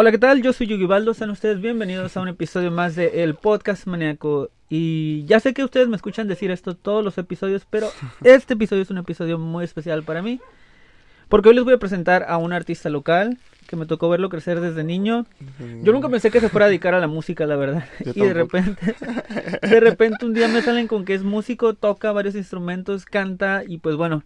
Hola, ¿qué tal? Yo soy Yugibaldo, sean ustedes bienvenidos a un episodio más de El Podcast Maníaco. Y ya sé que ustedes me escuchan decir esto todos los episodios, pero este episodio es un episodio muy especial para mí. Porque hoy les voy a presentar a un artista local que me tocó verlo crecer desde niño. Yo nunca pensé que se fuera a dedicar a la música, la verdad. Yo y de repente, de repente un día me salen con que es músico, toca varios instrumentos, canta y pues bueno,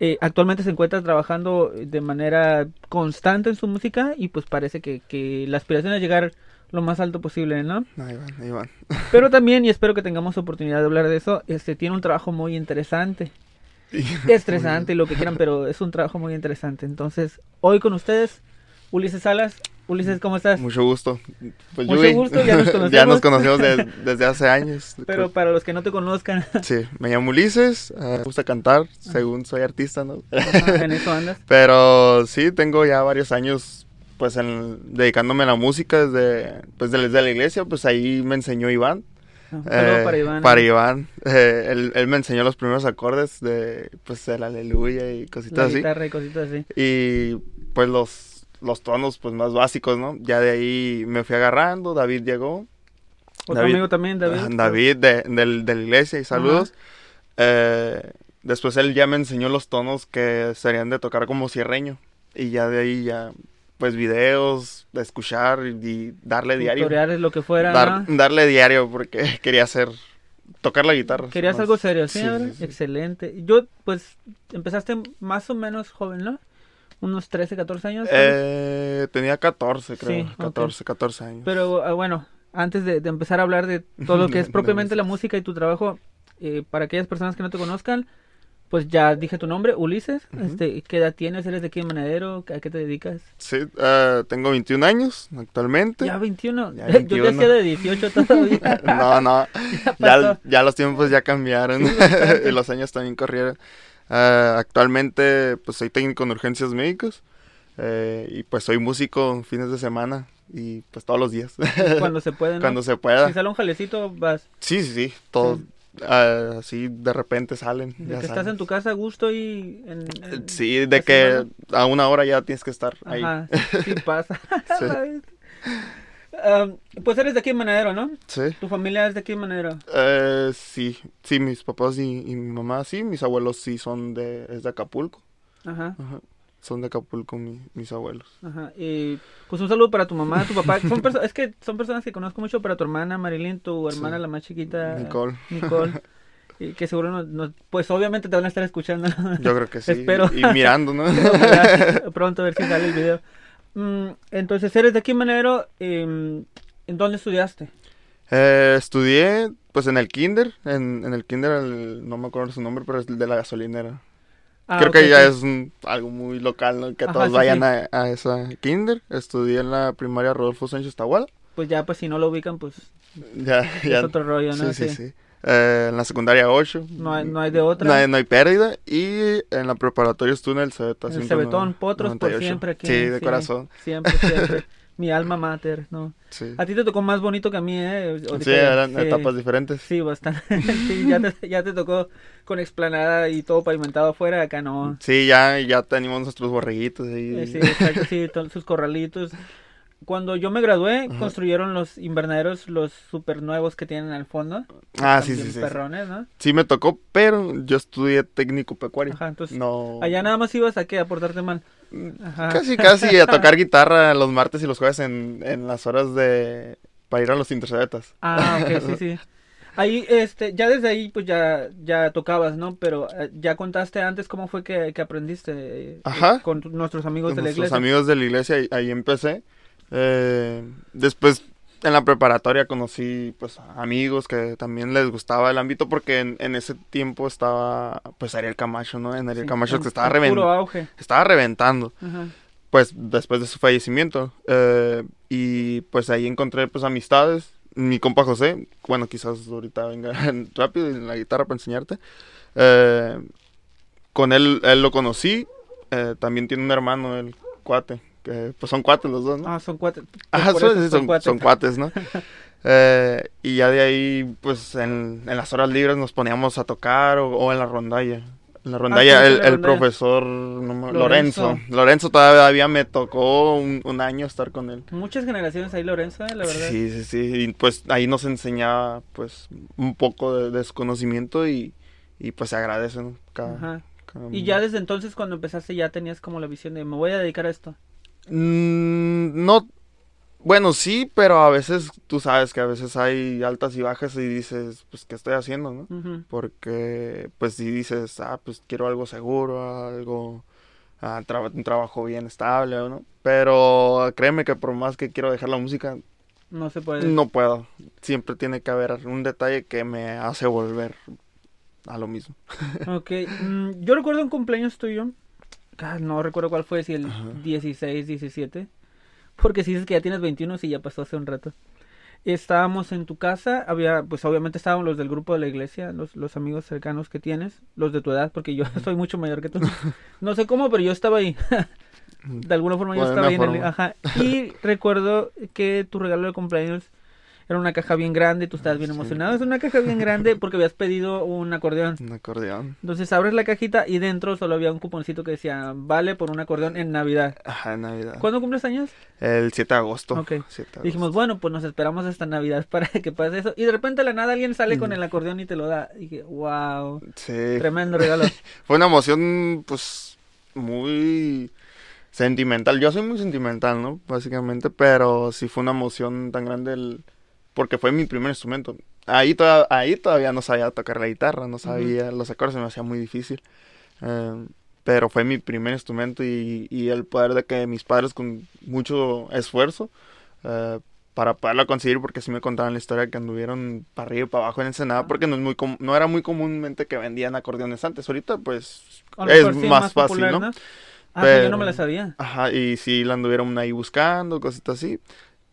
eh, actualmente se encuentra trabajando de manera constante en su música y pues parece que, que la aspiración es llegar lo más alto posible, ¿no? Ahí van, ahí van. Pero también, y espero que tengamos oportunidad de hablar de eso, este tiene un trabajo muy interesante, estresante lo que quieran, pero es un trabajo muy interesante. Entonces, hoy con ustedes, Ulises Salas. Ulises, ¿cómo estás? Mucho gusto. Pues Mucho Yui, gusto, ya nos conocemos. ya nos conocemos de- desde hace años. Pero para los que no te conozcan, Sí, me llamo Ulises, eh, me gusta cantar, según soy artista, ¿no? ajá, en eso andas. Pero sí, tengo ya varios años pues en- dedicándome a la música desde, pues desde la iglesia, pues ahí me enseñó Iván. Saludo Eh, para Iván. Para Iván. Eh, él, él me enseñó los primeros acordes de pues el aleluya y La cositas así. guitarra y cositas así. Y pues los, los tonos pues más básicos, ¿no? Ya de ahí me fui agarrando, David llegó. Otro David- amigo también, David. Ajá, David de, del- de la iglesia y saludos. Eh, después él ya me enseñó los tonos que serían de tocar como cierreño. Y ya de ahí ya, pues videos, de escuchar y, darle diario. Tutoriales, lo que fuera. Dar- ¿no? darle diario porque quería hacer, tocar la guitarra. Querías más. algo serio, ¿sí? Sí, sí. Excelente. Yo, pues, empezaste más o menos joven, ¿no? Unos 13, 14 años. Eh, tenía 14, creo. Sí, ok. 14, 14 años. Pero ah, bueno, antes de, de empezar a hablar de todo lo que es propiamente la música. y tu trabajo, eh, para aquellas personas que no te conozcan, pues ya dije tu nombre, Ulises. Ujú. este, ¿Qué edad tienes? ¿Eres de aquí en Manadero? ¿A qué te dedicas? Sí, eh, tengo 21 años actualmente. Ya 21. Ya Yo 21. te decía de 18 todavía. No, no, Ya ya, ya los tiempos ya cambiaron y los años también corrieron. Eh, actualmente pues soy técnico en urgencias médicas eh, y pues soy músico fines de semana y pues todos los días, Cuando se puede, ¿no? cuando se pueda. Si sale un jalecito, vas. Sí, sí, sí, todo, Sí. eh, así de repente salen. De ya que estás en tu casa a gusto y... En, en- Sí, de que a una hora ya tienes que estar ahí. Ajá, sí pasa. Sí. Am, pues eres de aquí en Manadero, ¿no? Sí. Tu familia es de aquí en Manadero. Eh, sí, sí, mis papás y, y mi mamá sí, mis abuelos sí son de, es de Acapulco. Ajá, Ajá. Son de Acapulco mi- mis abuelos. ajá. Y pues un saludo para tu mamá, tu papá. Son es que son personas que conozco mucho, para tu hermana Marilyn, tu hermana Sí. la más chiquita. Nicole. Nicole. Y que seguro nos, nos- pues obviamente te van a estar escuchando. Yo creo que sí. Espero. Y mirando, ¿no? Pronto a ver si sale el video. Mm, entonces, eres de aquí en Manadero. em, ¿En dónde estudiaste? Eh, estudié, pues, en el kinder. En, en el kinder, el- no me acuerdo su nombre, pero es el de la gasolinera. Ah, Creo que ya es un- algo muy local, ¿no? Que Ajá, todos sí, vayan sí. A, a esa kinder. Estudié en la primaria Rodolfo Sánchez Tahual. Pues ya, pues si no lo ubican, pues Ya, ya. es otro rollo, ¿no? Sí, sí, sí. Eh, en la secundaria 8. No hay, no hay de otra. No hay, no hay pérdida. Y en la preparatoria estuve en el Cebeta. El 198. Cebetón, Potros por siempre aquí. Sí, de corazón. Siempre, siempre. Mi alma mater, ¿no? Sí, A ti te tocó más bonito que a mí, ¿eh? Ahorita sí eran sí, etapas diferentes. Sí, bastante. sí, ya te, ya te tocó con explanada y todo pavimentado afuera, acá no. Sí, ya, ya tenemos nuestros borreguitos ahí. Eh, Sí, exacto, sí, sus corralitos. Cuando yo me gradué, Ajá. construyeron los invernaderos, los super nuevos que tienen al fondo. ah, sí, sí, sí, sí. Perrones, ¿no? Sí me tocó, pero yo estudié técnico pecuario. Ajá, entonces. No. Allá nada más ibas a qué, a portarte mal. Ajá. Casi, casi a tocar guitarra los martes y los jueves en, en las horas de... Para ir a los intercebetas. Ah, ok, sí, sí. Ahí, este, ya desde ahí, pues ya, ya tocabas, ¿no? Pero eh, ya contaste antes cómo fue que, que aprendiste eh, Ajá. con nuestros amigos Con de la nuestros iglesia. amigos de la iglesia, ahí, ahí empecé. Eh, después, en la preparatoria conocí, pues, amigos que también les gustaba el ámbito porque en, en ese tiempo estaba, pues, Ariel Camacho, ¿no? En Ariel Sí, Camacho en- que estaba, en reven- auge. estaba reventando. Ajá. pues después de su fallecimiento. eh, y pues ahí encontré pues amistades. Mi compa José, bueno, quizás ahorita venga rápido en la guitarra para enseñarte. Eh, con él, él lo conocí. eh, también tiene un hermano, el cuate. Pues son cuates los dos, ¿no? Ah, son cuates. Ajá, por son, eso sí, son- son cuates, ¿no? Eh, y ya de ahí, pues en, en las horas libres nos poníamos a tocar o, o en la rondalla. En la rondalla, Ah, el, sí, la el rondalla. profesor no Lorenzo. Lorenzo. Lorenzo todavía me tocó un, un año estar con él. Muchas generaciones ahí, Lorenzo, eh, la verdad. Sí, sí, sí. Y pues ahí nos enseñaba pues un poco de desconocimiento y, y pues se agradece, ¿no? Cada- Ajá. cada- Y ya desde entonces, cuando empezaste, ya tenías como la visión de me voy a dedicar a esto. Mm, no, bueno, sí, pero a veces tú sabes que a veces hay altas y bajas y dices, pues, ¿qué estoy haciendo, no? Porque, pues, si dices, ah, pues, quiero algo seguro, algo, ah, un trabajo bien estable, ¿no? Pero créeme que por más que quiero dejar la música, No se puede. no puedo. Siempre tiene que haber un detalle que me hace volver a lo mismo. Ok, mm, yo recuerdo un cumpleaños tuyo, no recuerdo cuál fue, si el Ajá. 16, 17, porque si dices que ya tienes 21, sí, ya pasó hace un rato. Estábamos en tu casa, había, pues obviamente estaban los del grupo de la iglesia, los, los amigos cercanos que tienes, los de tu edad, porque yo soy mucho mayor que tú. No sé cómo, pero yo estaba ahí. De alguna forma yo estaba ahí en el... Ajá. Y recuerdo que tu regalo de cumpleaños era una caja bien grande, tú estabas bien Sí. emocionado. Es una caja bien grande porque habías pedido un acordeón. Un acordeón. Entonces abres la cajita y dentro solo había un cuponcito que decía vale por un acordeón en Navidad. Ajá, en Navidad. ¿Cuándo cumples años? El 7 de agosto. Ok. 7 de Dijimos, bueno, pues nos esperamos hasta Navidad para que pase eso. Y de repente de la nada alguien sale con Mm. el acordeón y te lo da. Y dije, wow, Sí. tremendo regalo. Fue una emoción, pues, muy sentimental. Yo soy muy sentimental, ¿no? Básicamente, pero sí fue una emoción tan grande el... porque fue mi primer instrumento. Ahí, toda- ahí todavía no sabía tocar la guitarra, no sabía, los acordes se me hacía muy difícil. Eh, pero fue mi primer instrumento y, y el poder de que mis padres con mucho esfuerzo eh, para poderlo conseguir, porque sí me contaban la historia que anduvieron para arriba y para abajo en Ensenada, porque no, es muy no era muy comúnmente que vendían acordeones antes. Ahorita, pues, es sí, más, fácil, popular, ¿no? Ah, sí, yo no Pero- me la sabía. Ajá, y sí la anduvieron ahí buscando, cositas así.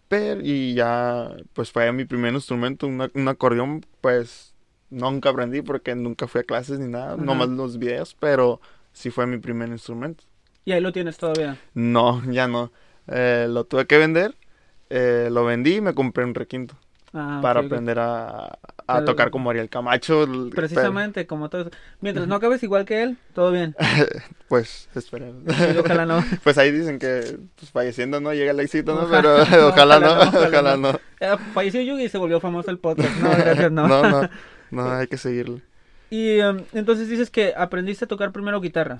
Pero, y ya, pues fue mi primer instrumento, una- un acordeón, pues nunca aprendí porque nunca fui a clases ni nada, Ajá. nomás los videos, pero sí fue mi primer instrumento. Y ahí lo tienes todavía. No, ya no. Eh, lo tuve que vender, eh, lo vendí y me compré un requinto Ah, para ok, ok. aprender a, a tocar como Ariel Camacho. Precisamente, como todo eso. Mientras no acabes igual que él, todo bien. pues, espera. Sí, ojalá no. Pues ahí dicen que pues, falleciendo no llega el éxito, ¿no? Pero ojalá, ojalá no, no, ojalá no. Eh, falleció Yugi y se volvió famoso el podcast. No, gracias, no. No, no, no, hay que seguirle. Y em, entonces dices que aprendiste a tocar primero guitarra.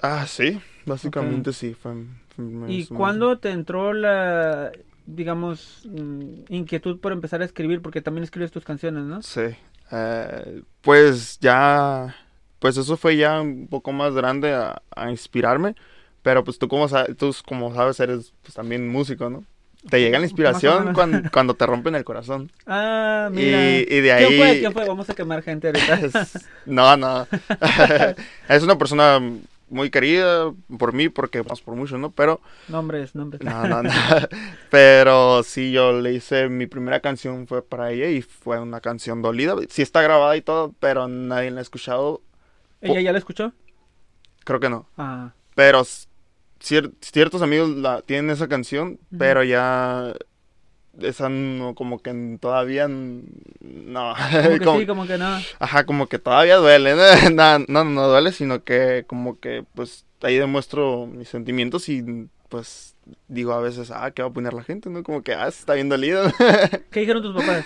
Ah, sí, básicamente sí. Fue, fue mi ¿Y cuándo te entró la, digamos, mm, inquietud por empezar a escribir? Porque también escribes tus canciones, ¿no? Sí. eh, pues ya, pues eso fue ya un poco más grande a, a inspirarme. Pero pues tú como, sa- tú como sabes eres pues también músico, ¿no? Te llega la inspiración cuando, cuando te rompen el corazón. Ah, mira. Y, y de ¿Quién ahí... fue? ¿Quién fue? Vamos a quemar gente ahorita. Es- no, no. es una persona muy querida por mí, porque más por mucho, ¿no? Pero, nombres, nombres. no, no, no. Pero sí, yo le hice, mi primera canción fue para ella y fue una canción dolida. Sí está grabada y todo, pero nadie la ha escuchado. ¿Ella ya la escuchó? Creo que no. Ah, Pero cier- ciertos amigos la, tienen esa canción, pero ya... Esa no, como que todavía no. como que Como- sí, como que no. Ajá, como que todavía duele, ¿no? no, no, duele, sino que como que pues ahí demuestro mis sentimientos y pues digo a veces, ah, ¿qué va a poner la gente? ¿No? Como que, ah, se está bien dolido. ¿Qué dijeron tus papás?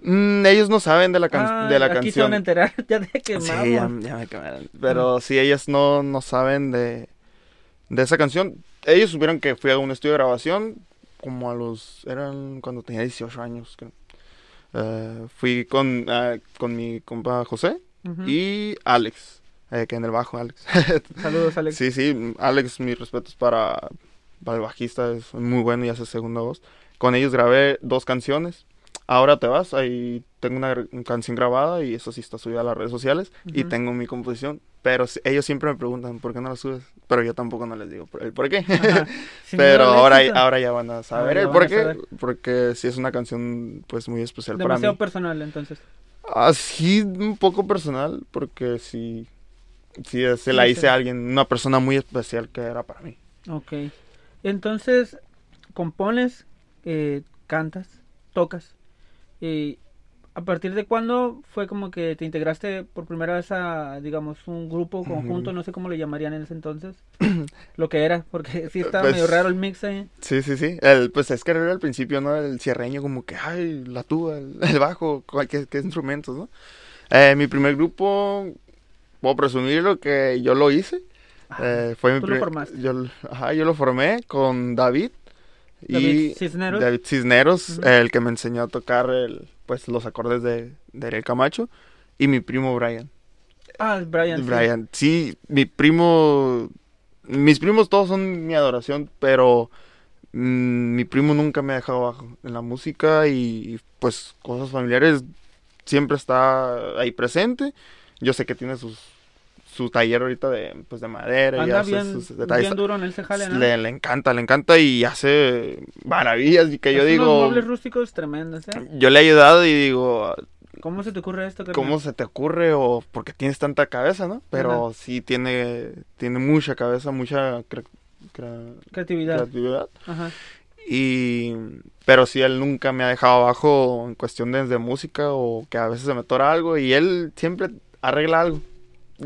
Mm, ellos no saben de la, can- Ah, de la aquí se van a canción. enterar, ya te quemamos. Sí, ya, ya me quemaron. Pero sí, ellas no, no saben de, de esa canción. Ellos supieron que fui a un estudio de grabación como a los... Eran cuando tenía 18 años. creo. Eh, fui con, ah, con mi compa José Ujú. y Alex, eh, que en el bajo, Alex. Saludos, Alex. sí, sí, Alex, mis respetos para, para el bajista, es muy bueno y hace segunda voz. Con ellos grabé dos canciones. Ahora te vas, ahí tengo una canción grabada y eso sí está subida a las redes sociales y tengo mi composición, pero ellos siempre me preguntan por qué no la subes, pero yo tampoco no les digo por el por qué. Pero ahora, ahora ya van a saber el por qué, porque sí es una canción pues muy especial para mí. personal, entonces. Así un poco personal, porque sí, sí se Sí, la sí. hice a alguien, una persona muy especial que era para mí. Ok. Entonces, compones, eh, cantas, tocas. Eh, ¿A partir de cuándo fue como que te integraste por primera vez a, digamos, un grupo conjunto? No sé cómo le llamarían en ese entonces. lo que era, porque sí estaba Pues, medio raro el mix ahí. Sí, sí, sí. El, pues es que era al principio, ¿no? El cierreño como que, ay, la tuba, el, el bajo, cual- qué, instrumentos, ¿no? Eh, mi primer grupo, puedo presumirlo que yo lo hice. Eh, fue mi Ah, tú lo formaste. Yo, ajá, yo lo formé con David. David y Cisneros. David Cisneros, el que me enseñó a tocar el, pues, los acordes de, de Ariel Camacho. Y mi primo Brian. Ah, Brian. sí. Brian, sí, mi primo, mis primos todos son mi adoración, pero mm, mi primo nunca me ha dejado abajo en la música y pues cosas familiares siempre está ahí presente. Yo sé que tiene sus su taller ahorita de pues de madera y Anda hace bien, sus detalles. bien duro en ese jale, ¿no? Le, le encanta, le encanta y hace maravillas y que yo unos digo, muebles rústicos tremendos, ¿eh? yo le he ayudado y digo, ¿Cómo se te ocurre esto? ¿Cómo se te ocurre o por qué tienes tanta cabeza, no? Pero sí tiene, tiene mucha cabeza, mucha cre- cre- Creatividad. creatividad. Ajá. Y, pero sí, él nunca me ha dejado abajo en cuestiones de música o que a veces se me tora algo y él siempre arregla algo.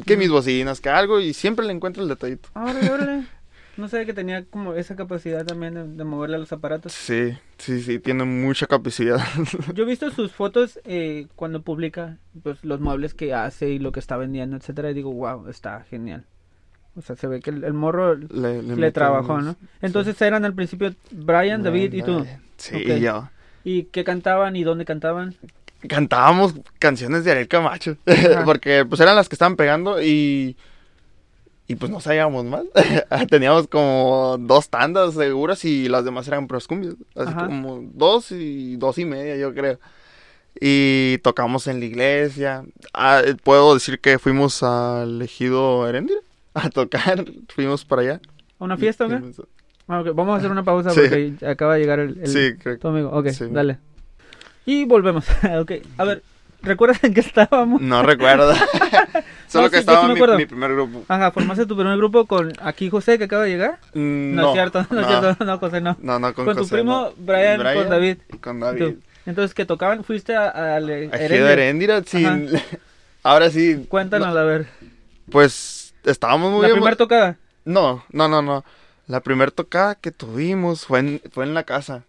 Que mis bocinas, que algo y siempre le encuentra el detallito. Órale, órale. No sabía que tenía como esa capacidad también de, de moverle a los aparatos. Sí, sí, sí, tiene mucha capacidad. Yo he visto sus fotos eh, cuando publica pues, los muebles que hace y lo que está vendiendo, etcétera, y digo, wow, está genial. O sea, se ve que el, el morro le, le, le mete trabajó, unos- ¿no? Entonces eran al principio Brian, David y tú. Sí, y yo. ¿Y qué cantaban y dónde cantaban? Cantábamos canciones de Ariel Camacho, porque pues eran las que estaban pegando y y pues no sabíamos más. Teníamos como dos tandas seguras y las demás eran pros cumbias, así Ajá. como dos y dos y media yo creo. Y tocamos en la iglesia. Ah, eh, puedo decir que fuimos al ejido Heréndira a tocar, fuimos para allá. ¿A una fiesta o qué? Ah, ok, Vamos a hacer una pausa Sí. porque acaba de llegar el, el- Sí, creo tu amigo. Ok, Sí. dale. Y volvemos. ok, a ver, ¿recuerdas en qué estábamos? No recuerdo. Solo No, que sí, sí estaba me mi, primer grupo. Ajá, formaste tu primer grupo con aquí José que acaba de llegar. Mm, No, es cierto, no, es cierto, no, José, no. No, no, con, Con tu primo no. Brian, con David. Y con ¿Y David. tú? Entonces, que tocaban, fuiste a, a, a, Heréndira. Sin... Ahora sí. Cuéntanos, no, a ver. pues estábamos muy La emo- primera tocada. No, no, no, no. La primera tocada que tuvimos fue en, fue en la casa.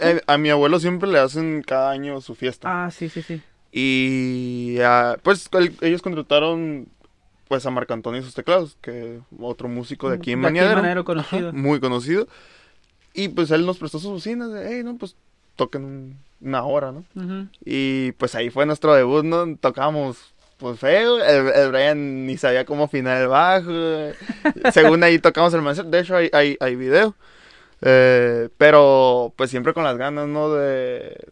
Eh, a mi abuelo siempre le hacen cada año su fiesta. Ah, sí, sí, sí. Y ah, pues el- ellos contrataron pues a Marco Antonio y sus teclados, que otro músico de aquí en. Maniadero conocido. Ajá, muy conocido. Y pues él nos prestó sus bocinas de, hey, no, pues toquen un- una hora, ¿no? Y pues ahí fue nuestro debut, ¿no? Tocábamos pues feo, el, el Brian ni sabía cómo afinar el bajo. Según ahí tocamos el maestro, de hecho hay, hay, hay video. Eh, pero pues siempre con las ganas, ¿no? De,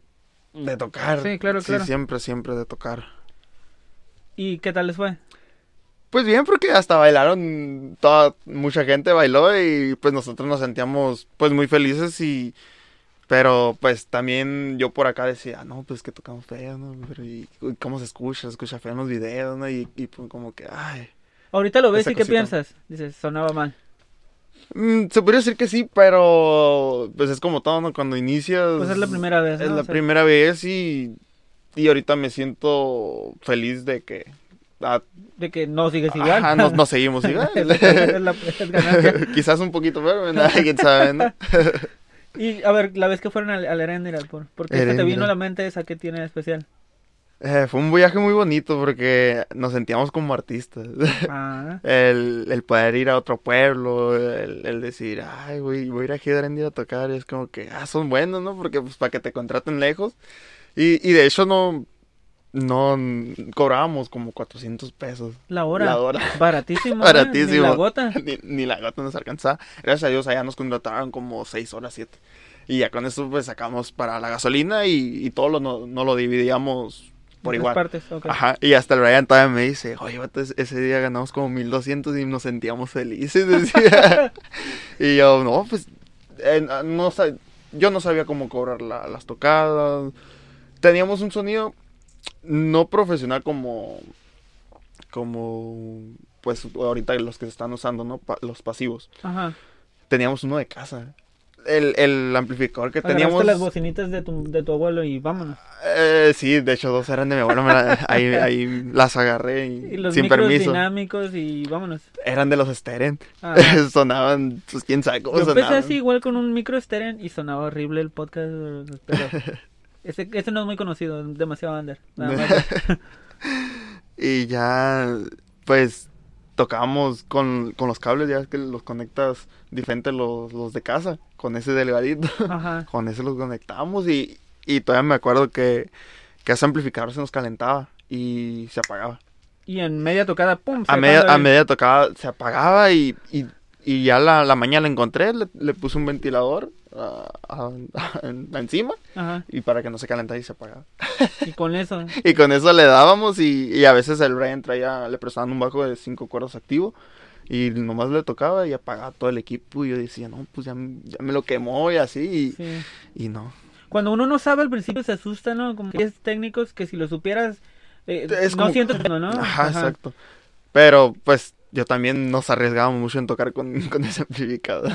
de tocar. Sí, claro, claro. siempre, siempre de tocar. ¿Y qué tal les fue? Pues bien, porque hasta bailaron, toda, mucha gente bailó y pues nosotros nos sentíamos pues muy felices y... Pero pues también yo por acá decía, no, pues que tocamos feo, ¿no? Pero y, y cómo se escucha, se escucha feo en los videos, ¿no? Y, y pues como que, ay... Ahorita lo ves y qué piensas. Dices, sonaba mal. Mm, se podría decir que sí, pero pues es como todo, ¿no? Cuando inicias... Pues es la primera vez, Es ¿no? la O sea, primera vez y, y ahorita me siento feliz de que... ah, De que no sigues igual. ajá, no, no seguimos igual. es, la- es la- es. Quizás un poquito pero ¿no? quién sabe, ¿no? Y a ver, la vez que fueron al, al Heréndira, ¿por, ¿por qué se te vino a la mente esa que tiene de especial? Eh, fue un viaje muy bonito porque nos sentíamos como artistas. Ah, El, el poder ir a otro pueblo, el, el decir, ay, güey, voy a ir a Gidarendia a tocar, y es como que, ah, son buenos, ¿no? Porque pues para que te contraten lejos. Y, y de hecho no, no cobrábamos como 400 pesos. la hora. La hora. Baratísimo. Baratísimo. Ni la gota. ni, ni la gota nos alcanzaba. Gracias a Dios allá nos contrataron como 6 horas, 7. Y ya con eso pues sacamos para la gasolina y, y todo lo, no, no lo dividíamos por igual. partes, ok. Ajá, y hasta el Brian todavía me dice, oye, ese- día ganamos como 1200 y nos sentíamos felices, decía. y yo, no, pues, eh, no, yo no sabía cómo cobrar la- las tocadas. Teníamos un sonido no profesional como, como, pues, ahorita los que se están usando, ¿no? Pa- los pasivos. Ajá. Teníamos uno de casa. El, el amplificador que Agarraste teníamos. las bocinitas de tu, de tu abuelo y vámonos. Eh, sí, de hecho, dos eran de mi abuelo. me la- ahí, ahí las agarré y, Y los sin permiso. dinámicos y vámonos. Eran de los Steren. Ah. sonaban, pues quién sabe cómo Yo empecé así igual con un micro Steren y sonaba horrible el podcast, pero ese, ese no es muy conocido, demasiado under. nada más. Y ya, pues, tocábamos con, con los cables, ya es que los conectas diferente los, los de casa, con ese delgadito. Ajá. con ese los conectábamos y, y todavía me acuerdo que, que ese amplificador se nos calentaba y se apagaba. Y en media tocada, pum. A media, apaga a el- media tocaba, se apagaba y, y, y ya la, la mañana la encontré, le, le puse un ventilador en- encima Ajá. y para que no se calentara y se apagaba. Y con eso. Y con eso le dábamos y, y a veces el Brian traía, le prestaban un bajo de cinco cuerdas activo y nomás le tocaba y apagaba todo el equipo y yo decía, no, pues ya, ya me lo quemó y así y, Sí. y no. Cuando uno no sabe al principio se asusta, ¿no? Como que es técnicos que si lo supieras, eh, Es no como- sientes miedo, ¿no? Ajá, exacto. Pero pues yo también nos arriesgábamos mucho en tocar con, con ese amplificador.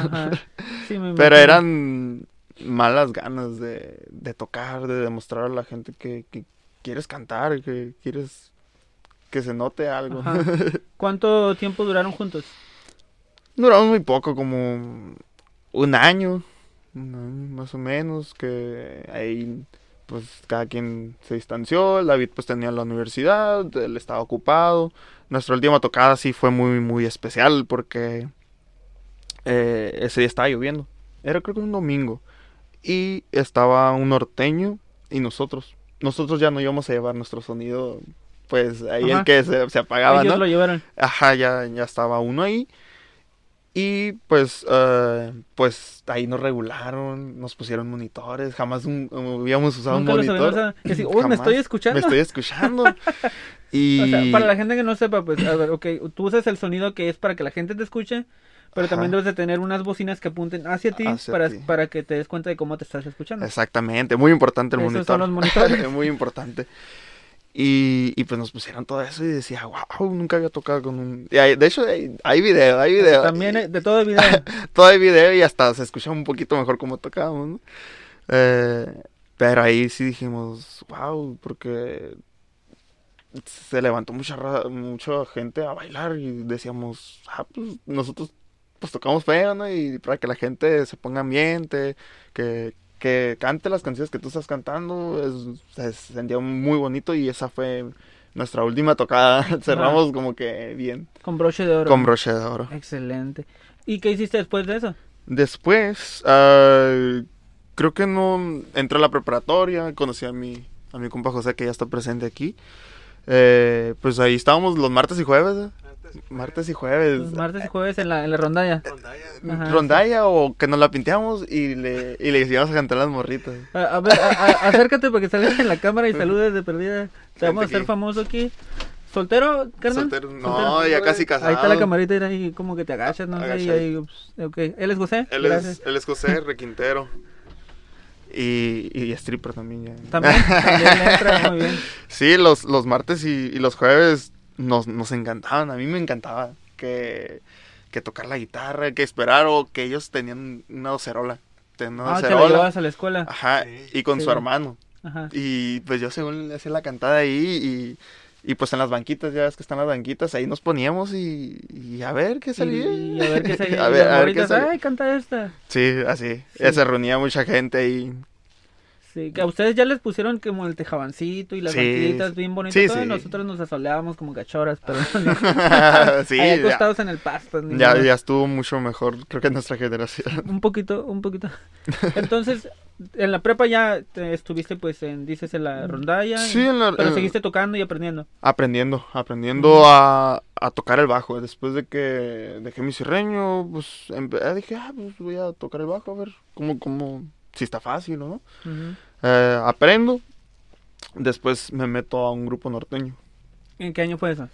Sí, me Pero eran malas ganas de, de tocar, de demostrar a la gente que, que quieres cantar, que quieres que se note algo. Ajá. ¿Cuánto tiempo duraron juntos? Duramos muy poco, como un año, un año más o menos, que ahí pues cada quien se distanció, el David pues tenía la universidad, él estaba ocupado. Nuestra última tocada sí fue muy muy especial porque eh, ese día estaba lloviendo, era creo que un domingo, y estaba un norteño y nosotros. Nosotros ya no íbamos a llevar nuestro sonido, pues ahí Ajá. el que se, se apagaba, Ellos ¿no? lo llevaron. Ajá, ya, ya estaba uno ahí. Y pues, eh, pues ahí nos regularon, nos pusieron monitores, jamás un- habíamos usado Nunca un monitor. Que "Uy, me estoy escuchando. Me estoy escuchando. y O sea, para la gente que no sepa, pues, a ver, ok, tú usas el sonido que es para que la gente te escuche, pero también debes de tener unas bocinas que apunten hacia ti Hacia para, ti. para que te des cuenta de cómo te estás escuchando. Exactamente, muy importante el Esos monitor. son los monitores. muy importante. Y, y pues nos pusieron todo eso y decía, wow, nunca había tocado con un... y hay- de hecho, hay, hay video, hay video. También hay- de todo el video. todo el video y hasta se escucha un poquito mejor como tocábamos, ¿no? Eh, pero ahí sí dijimos, wow, porque se levantó mucha, mucha gente a bailar y decíamos, ah, pues nosotros pues tocamos feo, ¿no? Y para que la gente se ponga ambiente, que, que cante las canciones que tú estás cantando, es- se sentía muy bonito y esa fue nuestra última tocada. Cerramos como que bien, Con broche de oro. con broche de oro. Excelente. ¿Y qué hiciste después de eso? Después, ah, creo que no entré a la preparatoria, conocí a mi, a mi compa José que ya está presente aquí. Eh, pues ahí estábamos los martes y jueves. ¿eh? Martes y jueves. Martes y jueves en la, en la rondalla. Ajá, Rondalla o que nos la pinteamos y le, y le íbamos a cantar las morritas. A, a ver, a- a- acércate para que salgas en la cámara y saludes de perdida. Te vamos a hacer aquí. famoso aquí. ¿Soltero, carnal? Soltero, no, ya casi casado. Ahí está la camarita y ahí como que te agachas, no sé, y Agachado. ahí, ups, ok. ¿Él es José? Él Gracias. es, él es José Requintero. Y, y stripper también ya. También, también entra muy bien. Sí, los, los martes y, y los jueves nos, nos encantaban. A mí me encantaba que, que tocar la guitarra, que esperar o que ellos tenían una docerola. Tenían una Ah, docerola. llevabas a la escuela. Ajá, y con Sí. su hermano. Ajá. Y pues yo según le hacía la cantada ahí y, y pues en las banquitas, ya ves que están las banquitas, ahí nos poníamos y, y a ver qué salía. Y, y a ver qué salía. a y ver, a ver qué salía. Ay, canta esta. Sí, así. Sí. Ya se reunía mucha gente ahí. Sí, que a ustedes ya les pusieron como el tejabancito y las Sí, banquitas bien bonitas. sí, nosotros nos asoleábamos como cachoras, pero sí, acostados en el pasto. ya, ya estuvo mucho mejor, creo que nuestra generación. Un poquito, un poquito. Entonces, en la prepa ya te estuviste, pues, en, dices, en la rondalla. Sí, en la- Pero en- seguiste tocando y aprendiendo. Aprendiendo, aprendiendo a, a tocar el bajo. Después de que dejé mi cirreño, pues empe- ah, dije, ah, pues voy a tocar el bajo, a ver cómo, cómo, si está fácil no. Eh, aprendo, después me meto a un grupo norteño. ¿En qué año fue eso?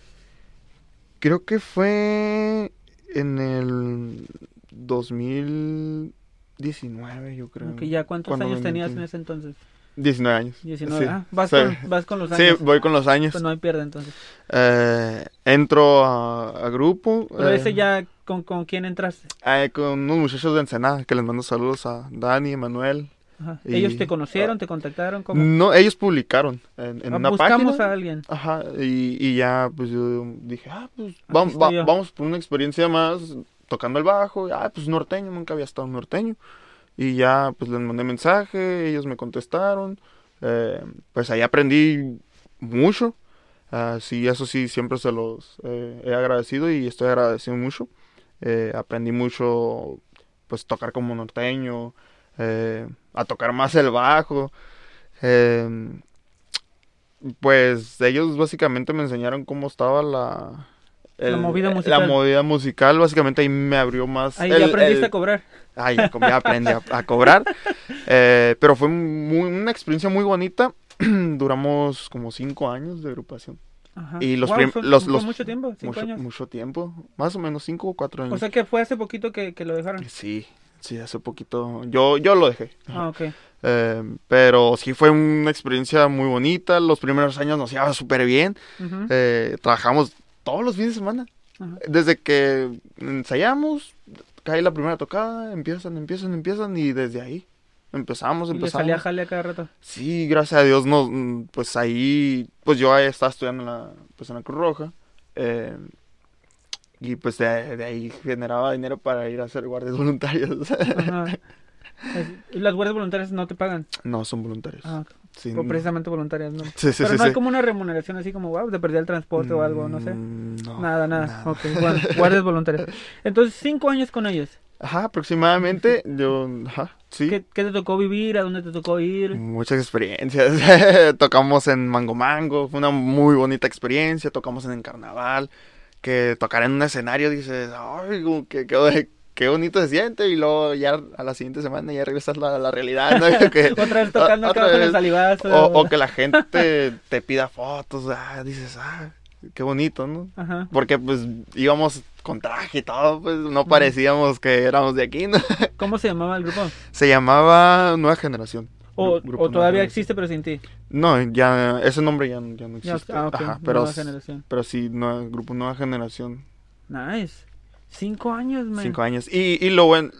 Creo que fue en el 2019, yo creo. Ok, ¿Ya cuántos años tenías en ese entonces? 19 años. 19. Sí. Ah, vas, Sí. con, vas con los Sí, años. voy con los años. Pues no hay pierde entonces. Eh, entro a, a grupo. Pero eh, ese ya, ¿con, ¿con quién entraste? eh, con unos muchachos de Ensenada, que les mando saludos a Dani, Manuel. Ajá. Y- ¿Ellos te conocieron, te contactaron? ¿Cómo? No, ellos publicaron en, en Ah, una buscamos página. a alguien. Ajá, y, y ya, pues yo dije, ah, pues vamos, va- vamos por una experiencia más tocando el bajo. y, Ah, pues norteño, nunca había estado norteño. Y ya, pues les mandé mensaje, ellos me contestaron. eh, pues ahí aprendí mucho. Ah, sí, eso sí, siempre se los eh, he agradecido y estoy agradecido mucho. Eh, aprendí mucho, pues tocar como norteño, a tocar más el bajo. eh, pues ellos básicamente me enseñaron cómo estaba la... La movida la musical. movida musical, básicamente ahí me abrió más... Ahí el- ya aprendiste el- a cobrar. Ah, ya, ya aprendí a, a cobrar. Eh, pero fue muy- una experiencia muy bonita. Duramos como cinco años de agrupación. Ajá. Y los fue- los- fue los- mucho tiempo, cinco Mucho, años. mucho tiempo. Más o menos cinco o cuatro años. O sea que fue hace poquito que, que lo dejaron. Sí, sí, hace poquito. Yo, yo lo dejé. Ah, ok. Eh, pero sí fue una experiencia muy bonita. Los primeros años nos iba súper bien. Eh, trabajamos todos los fines de semana. Ajá. Desde que ensayamos, cae la primera tocada, empiezan, empiezan, empiezan y desde ahí empezamos, Y le empezamos. salía jale a cada rato. Sí, gracias a Dios, no, pues ahí, pues yo ahí estaba estudiando en la, pues en la Cruz Roja. eh, y pues de, de ahí generaba dinero para ir a hacer guardias voluntarios. Ajá. Las guardias voluntarias no te pagan. no, son voluntarios. Ah, O precisamente voluntarias, ¿no? sí, sí, Pero sí, no hay como una remuneración así como, wow, de perder el transporte o algo, no sé. Mm, no, nada, nada. Ok, bueno, guardias voluntarias. Entonces, cinco años con ellos. Ajá, aproximadamente, yo, ajá, sí. ¿Qué, qué te tocó vivir? ¿A dónde te tocó ir? Muchas experiencias. tocamos en Mango Mango, fue una muy bonita experiencia. Tocamos en el carnaval. Que tocar en un escenario dices, ay, que, qué, qué bonito se siente. Y luego ya a la siguiente semana ya regresas a la, la realidad. ¿no? Que- Otra vez tocando o- acá otra con el vez. salivazo. o, o que la gente te pida fotos. ah, dices, ah, qué bonito, ¿no? Ajá. Porque pues íbamos con traje y todo, pues no parecíamos que éramos de aquí, ¿no? ¿Cómo se llamaba el grupo? Se llamaba Nueva Generación. O, Gru- Grupo o todavía existe, pero sin ti. No, ya, ese nombre ya, ya no Ya, existe. ah, ok, Ajá, pero, nueva generación. pero sí, nueva- grupo Nueva Generación, Nice. Cinco años, man. cinco años. Y, y lo bueno,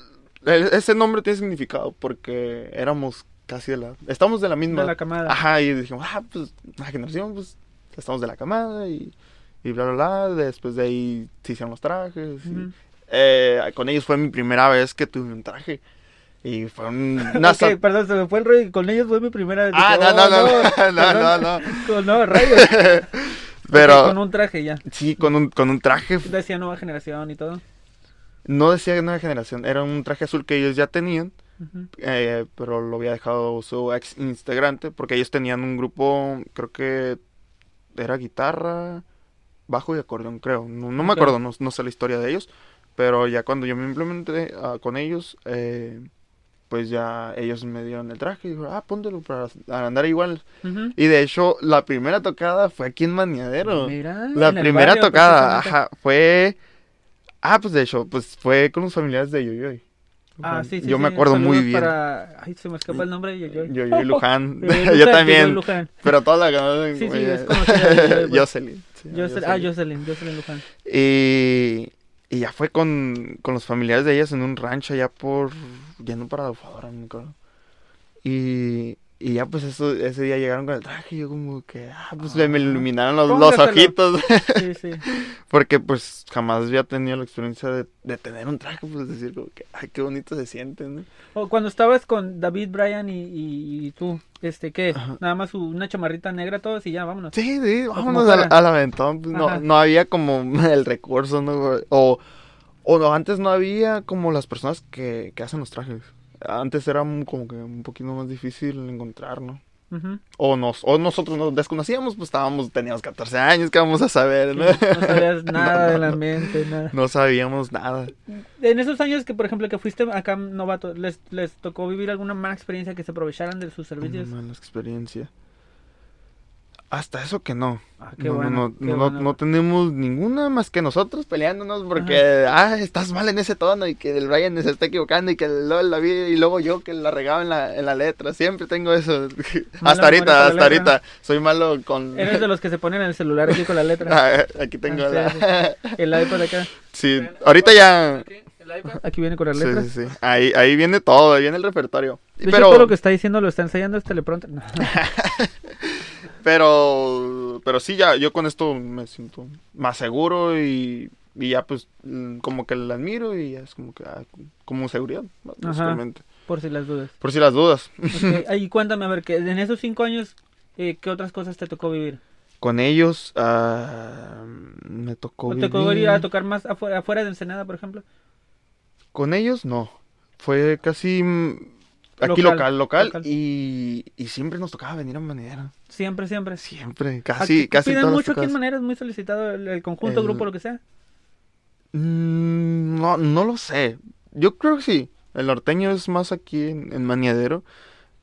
ese nombre tiene significado porque éramos casi de la, estamos de la misma. De la camada. Ajá, y dijimos, ah, pues, Nueva Generación, pues, estamos de la camada y, y bla, bla, bla. Después de ahí se hicieron los trajes. y, Ujú. eh, con ellos fue mi primera vez que tuve un traje. Y fue un, una Ok, sor- perdón, se me fue el rollo. Con ellos fue mi primera vez. Ah, Dije, no, oh, no, no, no, no, no, no. No, rayos. Pero... Con un traje ya. Sí, con un, con un traje. Decía nueva generación y todo. No decía nueva generación, era un traje azul que ellos ya tenían, eh, pero lo había dejado su ex integrante, porque ellos tenían un grupo, creo que era guitarra, bajo y acordeón, creo. No, no me acuerdo, no, no sé la historia de ellos, pero ya cuando yo me implementé ah, con ellos, eh, pues ya ellos me dieron el traje y dijeron, ah, póntelo para andar igual. Y de hecho, la primera tocada fue aquí en Maniadero. Mira, La en primera barrio, tocada, ajá, fue... Ah, pues de hecho, pues fue con los familiares de Yoyoy. Ah, sí, sí. Yo me acuerdo muy bien. Para... Ay, se me escapa el nombre de Yoyoy. Yoyoy Luján. Yo también. Luján. Pero toda la conocen. Sí, sí, es Yoyoy. Jocelyn. Jocelyn- ah, Jocelyn, Jocelyn Luján. Y, y ya fue con, con los familiares de ellas en un rancho allá por... Yendo para la Ufadora, no me acuerdo. Y, y ya pues eso, ese día llegaron con el traje y yo como que... Ah, pues Ah. me iluminaron los, los ojitos. Sí, sí. Porque pues jamás había tenido la experiencia de, de tener un traje, pues decir como que, ay, qué bonito se siente, ¿no? O cuando estabas con David, Brian y, y, y tú, este, ¿qué? Ajá. Nada más una chamarrita negra todos y ya, vámonos. Sí, sí, vámonos al, aventón. pues, no, no había como el recurso, ¿no? O, o no, antes no había como las personas que, que hacen los trajes. Antes era un- como que un poquito más difícil encontrar, ¿no? O, nos, o nosotros nos desconocíamos, pues estábamos, teníamos 14 años, ¿qué vamos a saber, no? no sabías nada No, del ambiente, nada. No sabíamos nada. En esos años que, por ejemplo, que fuiste acá novato, ¿les, les tocó vivir alguna mala experiencia que se aprovecharan de sus servicios? Una mala experiencia. Hasta eso que no. Ah, qué no, no, bueno, no, qué no, bueno. no tenemos ninguna más que nosotros peleándonos porque, ah, estás mal en ese tono y que el Brian se está equivocando y que luego la vi y luego yo que la regaba en la, en la letra. Siempre tengo eso. Hasta ahorita, hasta ahorita. Soy malo con... Eres de los que se ponen el celular aquí con la letra. Ah, Aquí tengo Ah, la... El iPod acá. sí, ahorita ya... Aquí viene con las Sí, letras. sí, sí. Ahí, ahí viene todo, ahí viene el repertorio. De hecho, Pero, todo lo que está diciendo lo está ensayando este teleprompter. No. Pero, pero sí, ya, yo con esto me siento más seguro y, y ya pues mm, como que la admiro y ya es como que, ah, como seguridad, básicamente. Por si las dudas. Por si las dudas. Ok, Ahí cuéntame, a ver, que en esos cinco años, eh, ¿qué otras cosas te tocó vivir? Con ellos, ah, me tocó ¿O te tocó vivir- ir a tocar más afuera, afuera de Ensenada, por ejemplo? Con ellos, no. Fue casi mm, aquí Local, local. Y, y siempre nos tocaba venir a Manera. Siempre, siempre. Siempre, Aquí casi, te casi piden mucho aquí en. Manera, es muy solicitado el, el conjunto, El- grupo, lo que sea. Mm, No, no lo sé. Yo creo que sí. El norteño es más aquí en, en Maniadero.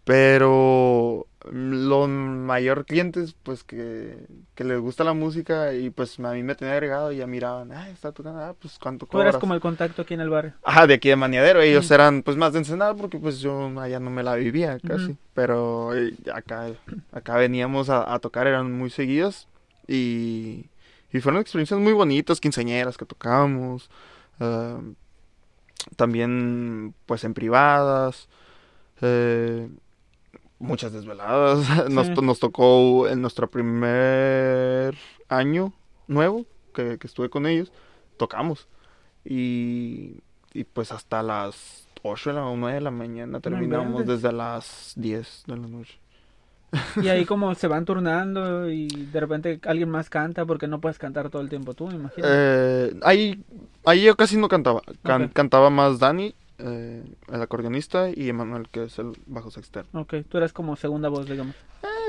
Pero los mayor clientes, pues que, que les gusta la música y pues a mí me tenía agregado y ya miraban, ah, está tocando, ah, pues cuánto Tú eras cobras?". como el contacto aquí en el barrio. Ajá, de aquí de Maniadero. Ellos Mm. eran pues más de Ensenada porque pues yo allá no me la vivía casi. Pero eh, acá, acá veníamos a, a tocar, eran muy seguidos. Y, y fueron experiencias muy bonitas, quinceañeras que tocábamos. ah, también pues en privadas. eh, muchas desveladas. Nos, Sí. to- nos tocó en nuestro primer año nuevo que, que estuve con ellos. Tocamos. Y, y pues hasta las 8 de la, o 9 de la mañana terminamos desde las 10 de la noche. Y ahí como se van turnando y de repente alguien más canta porque no puedes cantar todo el tiempo tú, me imagino. Eh, ahí, ahí yo casi no cantaba. Can-. Cantaba más Dani, eh, el acordeonista, y Emanuel, que es el bajo externo. Ok, tú eras como segunda voz, digamos.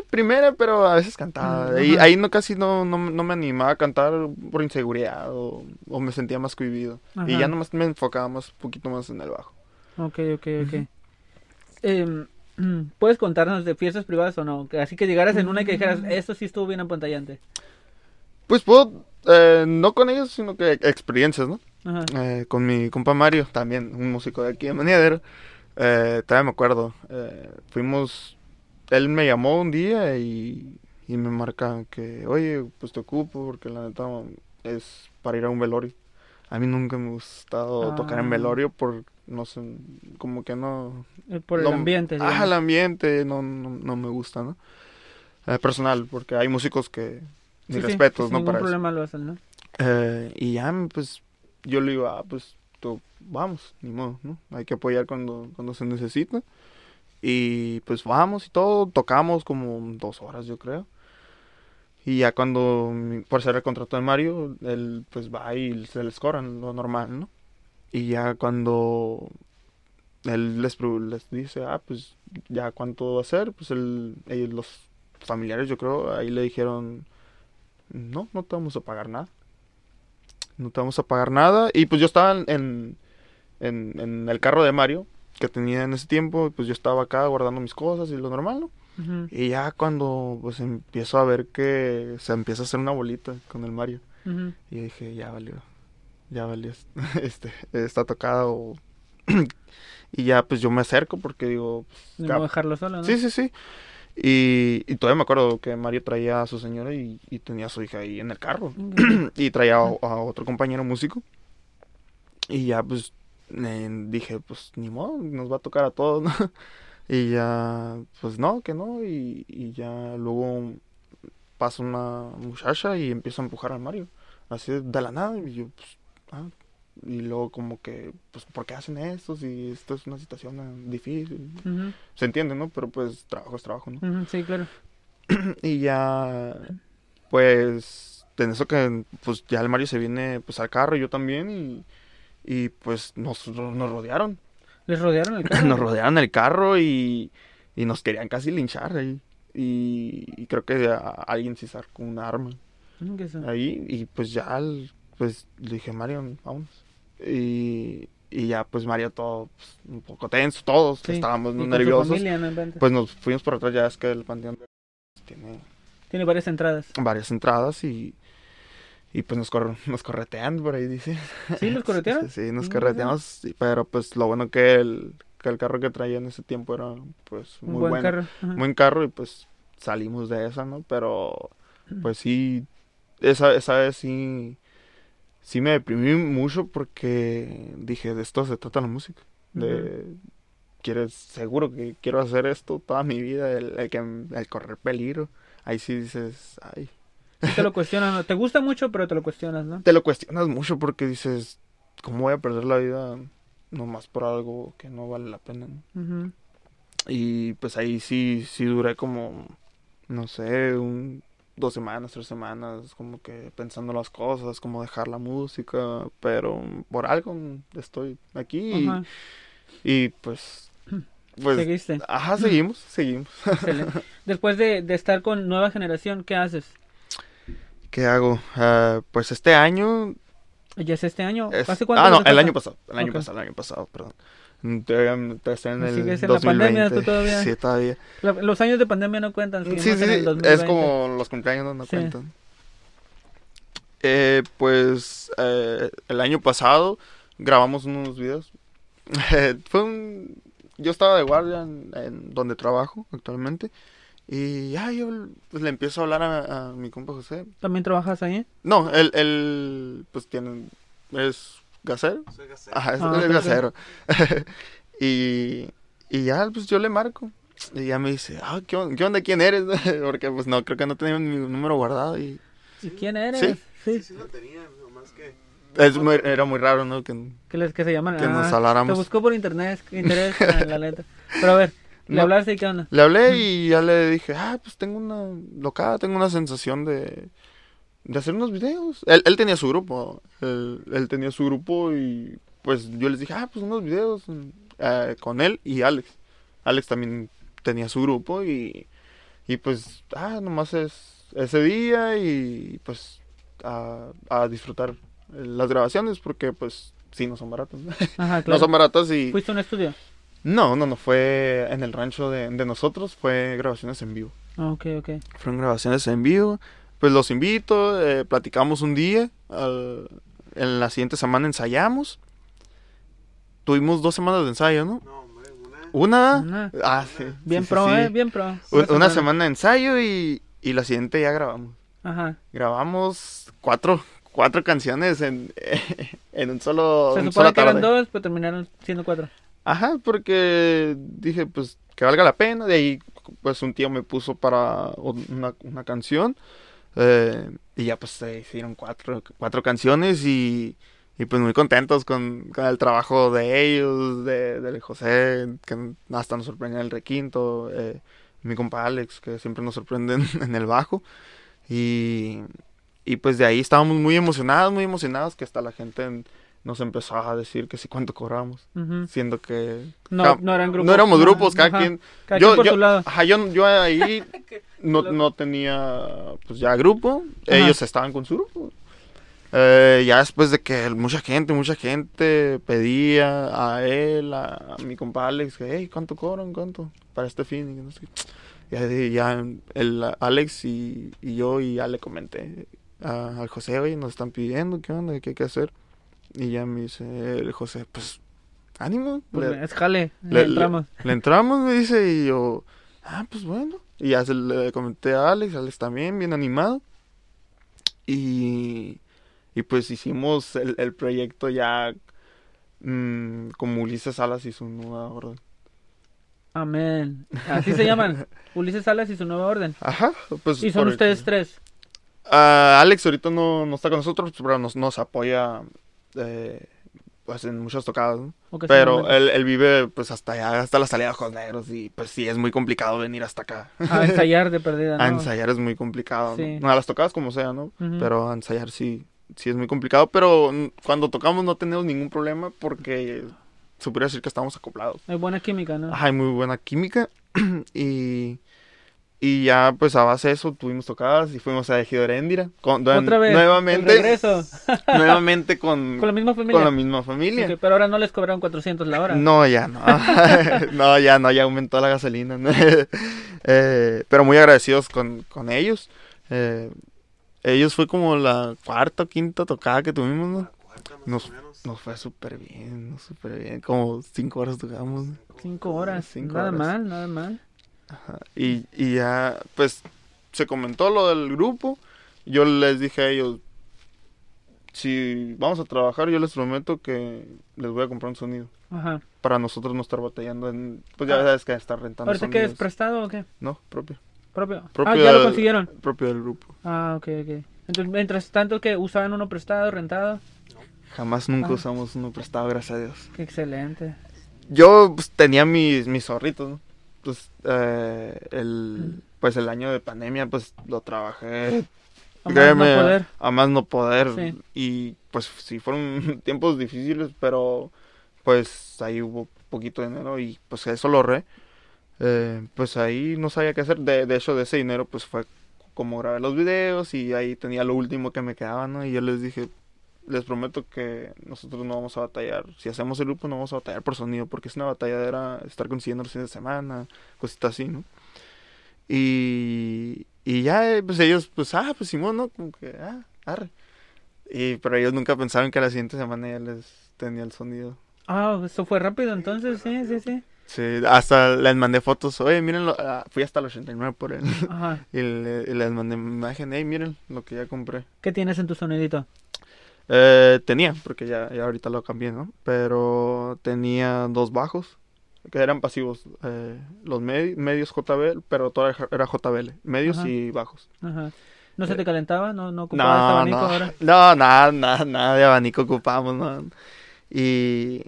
Primera, pero a veces cantaba. Mm, Y ahí no casi no, no, no me animaba a cantar por inseguridad o, o me sentía más cohibido. Y ya nomás me enfocaba más, un poquito más en el bajo. Ok, ok, ok. Em, ¿Puedes contarnos de fiestas privadas o no? Así que llegaras en una y que dijeras, esto sí estuvo bien apantallante. Pues puedo, eh, no con ellos, sino que experiencias, ¿no? Ajá. Eh, con mi compa Mario, también un músico de aquí de Maniadero. Eh, todavía me acuerdo. eh, fuimos, él me llamó un día y, y me marca que, oye, pues te ocupo porque la neta es para ir a un velorio. A mí nunca me ha gustado tocar en Ah. velorio por, no sé, como que no... Eh, Por el no- ambiente. Ah, el ambiente no, no, no me gusta, ¿no? Eh, personal, porque hay músicos que... Ni Sí, sí, respetos, sin ¿no? ningún Para eso. problema lo hacen, ¿no? Eh, y ya, pues, yo le digo, ah, pues, tú, vamos, ni modo, ¿no? Hay que apoyar cuando, cuando se necesita. Y pues vamos y todo, tocamos como dos horas, yo creo. Y ya cuando, por ser el contrato de Mario, él pues va y se les cobran lo normal, ¿no? Y ya cuando él les, les dice, ah, pues ya cuánto va a ser, pues él, ellos, los familiares, yo creo, ahí le dijeron, no, no te vamos a pagar nada. No te vamos a pagar nada. Y pues yo estaba en, en, en el carro de Mario que tenía en ese tiempo. Pues yo estaba acá guardando mis cosas y lo normal, ¿no? Y ya cuando pues empiezo a ver que se empieza a hacer una bolita con el Mario. ujú. Y dije, ya valió. Ya valió este, esta tocada. O... y ya pues yo me acerco porque digo... pues, cap- modo dejarlo solo, ¿no? Sí, sí, sí. Y, y todavía me acuerdo que Mario traía a su señora y, y tenía a su hija ahí en el carro. y traía a, a otro compañero músico. Y ya pues eh, dije, pues ni modo, nos va a tocar a todos, ¿no? Y ya, pues no, que no. Y, y ya luego pasa una muchacha y empieza a empujar al Mario. Así de la nada. Y yo, pues, ah. Y luego como que, pues, ¿por qué hacen esto? Si esto es una situación difícil. Se entiende, ¿no? Pero pues trabajo es trabajo, ¿no? Sí, claro. Y ya, pues, en eso que, pues, ya el Mario se viene, pues, al carro, y yo también, y, y pues, nos, nos rodearon. Les rodearon el carro. Nos rodearon el carro y, y nos querían casi linchar ahí. Y, y creo que a- alguien sí sacó un arma Mm, eso. ahí, y pues ya, el- pues, le dije, Mario, vámonos. Y, y ya, pues, Mario todo, pues, un poco tenso, todos Sí, estábamos muy nerviosos. familia, ¿no? Inventes. Pues nos fuimos por atrás, ya es que el panteón tiene Tiene varias entradas. varias entradas y, y pues nos, cor- nos corretean por ahí, dice. ¿Sí los corretearon? Sí, sí, nos Mm, correteamos, pero pues lo bueno que el, que el carro que traía en ese tiempo era pues Un muy buen bueno. carro. Ajá. Buen carro y pues salimos de esa, ¿no? Pero pues sí, esa, esa vez sí, sí me deprimí mucho porque dije, de esto se trata la música. De, quieres, seguro que quiero hacer esto toda mi vida, el, el que, el correr peligro. Ahí sí dices, ay, Sí te lo cuestionas, ¿no? Te gusta mucho, pero te lo cuestionas, ¿no? te lo cuestionas mucho porque dices, ¿cómo voy a perder la vida nomás por algo que no vale la pena? Y pues ahí sí, sí duré como, no sé, un, dos semanas, tres semanas, como que pensando las cosas, como dejar la música, pero por algo estoy aquí y, Ajá. y, pues, pues, Seguiste. ajá, seguimos, seguimos. Excelente. Después de, de estar con nueva generación, ¿qué haces? ¿Qué hago? Ah, pues este año ¿Ya es este año? ¿Hace cuánto? Ah, no, el año pasado, el año pasado, el año pasado, perdón. Estoy en el ¿Sigues en la pandemia 2020. tú todavía? Sí, todavía. La- los años de pandemia no cuentan. Sí, sí, en el sí, 2020. es como los cumpleaños no, no Sí. cuentan. Eh, pues eh, el año pasado grabamos unos videos. Fue un... Yo estaba de guardia en, en donde trabajo actualmente. Y ya yo pues, le empiezo a hablar a, a mi compa José. ¿También trabajas ahí? No, él, él pues tiene... Es gasero. Soy gasero. Ajá, es, Ah, es gasero. y, y ya, pues yo le marco. Y ya me dice, ah, ¿qué, on- qué onda? ¿Quién eres? Porque pues no, creo que no tenía mi número guardado. Y ¿Y quién eres? Sí. Sí, sí lo tenía, nomás que... es muy- era muy raro, ¿no? Que, Que, les, que se llaman. que nos ah, Te habláramos. buscó por internet, interés, la neta. Pero a ver, ¿le No. hablaste y qué onda? Le hablé y ya le dije, ah, pues tengo una locada, tengo una sensación de, de hacer unos videos. Él, él tenía su grupo, él, él tenía su grupo y pues yo les dije, ah, pues unos videos eh, con él y Alex. Alex también tenía su grupo y, y pues, ah, nomás es ese día y pues a, a disfrutar las grabaciones porque pues sí, no son baratas. Ajá, No son baratas y... ¿Fuiste a un estudio? No, no, no, fue en el rancho de, de nosotros, fue grabaciones en vivo. Ah, ok, ok. Fueron grabaciones en vivo. Pues los invito, eh, platicamos un día. al- en la siguiente semana ensayamos. Tuvimos dos semanas de ensayo, ¿no? No, hombre, una... Una. Una. Ah, sí. Bien sí, pro, sí. ¿eh? Bien pro. Un- Una semana de ensayo y, y la siguiente ya grabamos. Ajá. Grabamos cuatro, cuatro canciones en, en un solo. Se un supone sola que eran dos, pero terminaron siendo cuatro. Ajá, porque dije, pues, que valga la pena. De ahí, pues, un tío me puso para una, una canción. Eh, y ya, pues, se hicieron cuatro, cuatro canciones y, y, pues, muy contentos con, con el trabajo de ellos, de, del José, que hasta nos sorprendió en el requinto. eh, mi compa Alex, que siempre nos sorprende en, en el bajo. Y, y, pues, de ahí estábamos muy emocionados, muy emocionados, que hasta la gente nos empezó a decir que sí, cuánto cobramos siendo que No, ja- no eran grupos. no éramos grupos, cada ajá. quien. Cada yo, quien por yo- su lado. ajá, yo, yo ahí no, no tenía pues ya grupo, Ajá. ellos estaban con su grupo. Eh, ya después de que mucha gente, mucha gente pedía a él, a, a mi compa Alex, que, hey, ¿cuánto cobran? ¿Cuánto? Para este fin. Y no sé. Ya, ya el Alex y, y yo y ya le comenté a- al José, oye, nos están pidiendo, ¿qué onda? ¿Qué hay que hacer? Y ya me dice el José, pues, ánimo. Pues, le- es jale. le- entramos. le entramos, me dice, y yo, ah, pues bueno. Y ya se le comenté a Alex, Alex también, bien animado. Y, y pues hicimos el, el proyecto ya mm, como Ulises Salas y su nueva orden. Amén. Así se llaman. Ulises Salas y su nueva orden. Ajá, pues. Y son ustedes tres. Ah, Alex ahorita no, no está con nosotros, pero nos, nos apoya eh, pues en muchas tocadas, ¿no? Pero él, él vive pues hasta allá, hasta la salida de Ojos Negros y pues sí, es muy complicado venir hasta acá. A ensayar de perdida, ¿no? A ensayar es muy complicado. Sí. No, a las tocadas como sea, ¿no? Pero a ensayar sí, sí es muy complicado, pero cuando tocamos no tenemos ningún problema porque se podría decir que estamos acoplados. Hay buena química, ¿no? Ajá, hay muy buena química y, y ya, pues a base de eso, tuvimos tocadas y fuimos a Ejido Heréndira. Con, Otra vez. Nuevamente. El regreso. nuevamente con, Con la misma familia. con la misma familia. Ok, pero ahora no les cobraron 400 la hora. No, ya no. no, ya no, ya aumentó la gasolina. Eh, pero muy agradecidos con, con ellos. Eh, ellos fue como la cuarta o quinta tocada que tuvimos, ¿no? Nos, nos fue súper bien, súper bien. Como cinco horas tocamos. ¿no? Cinco horas. Cinco nada horas. mal, nada mal. Ajá. Y, y ya, pues, se comentó lo del grupo. Yo les dije a ellos, si vamos a trabajar, yo les prometo que les voy a comprar un sonido. Ajá. Para nosotros no estar batallando en... Pues ya Ah. sabes que estar rentando ¿Ahorita qué es? ¿Prestado o qué? No, propio. ¿Propio? Propio ah, ya lo consiguieron. Propio del grupo. Ah, ok, ok. Entonces, mientras tanto que usaban uno prestado, rentado. Jamás nunca Ah. usamos uno prestado, gracias a Dios. Qué excelente. Yo pues, tenía mis, mis zorritos, ¿no? Pues, eh, el, pues el año de pandemia, pues lo trabajé. A más créeme, no poder. a más no poder. Sí. Y pues sí, fueron tiempos difíciles, pero pues ahí hubo poquito dinero y pues eso lo ahorré. Eh, pues ahí no sabía qué hacer. De, de hecho, de ese dinero, pues fue como grabé los videos y ahí tenía lo último que me quedaba, ¿no? Y yo les dije, les prometo que nosotros no vamos a batallar. Si hacemos el grupo, no vamos a batallar por sonido, porque es una batalladera estar consiguiendo los fines de semana, cositas así, ¿no? Y, y ya, eh, pues ellos, pues, ah, pues Simón, ¿no? Como que, ah, arre. Y, pero ellos nunca pensaron que la siguiente semana ya les tenía el sonido. Ah, eso fue rápido entonces, sí, sí, sí. Sí, hasta les mandé fotos, oye, miren, lo- ah, fui hasta el 89 por él. Ajá. y, le- y les mandé imagen, hey, miren lo que ya compré. ¿Qué tienes en tu sonidito? Eh, tenía, porque ya, ya ahorita lo cambié, ¿no? Pero tenía dos bajos, que eran pasivos. eh, los medi- medios JBL, pero todo era JBL. Medios Ajá. y bajos. Ajá. ¿No se Eh, te calentaba? ¿No, no ocupabas No, abanico no, ahora? no, nada, nada, nada de abanico ocupamos, ¿no? Y,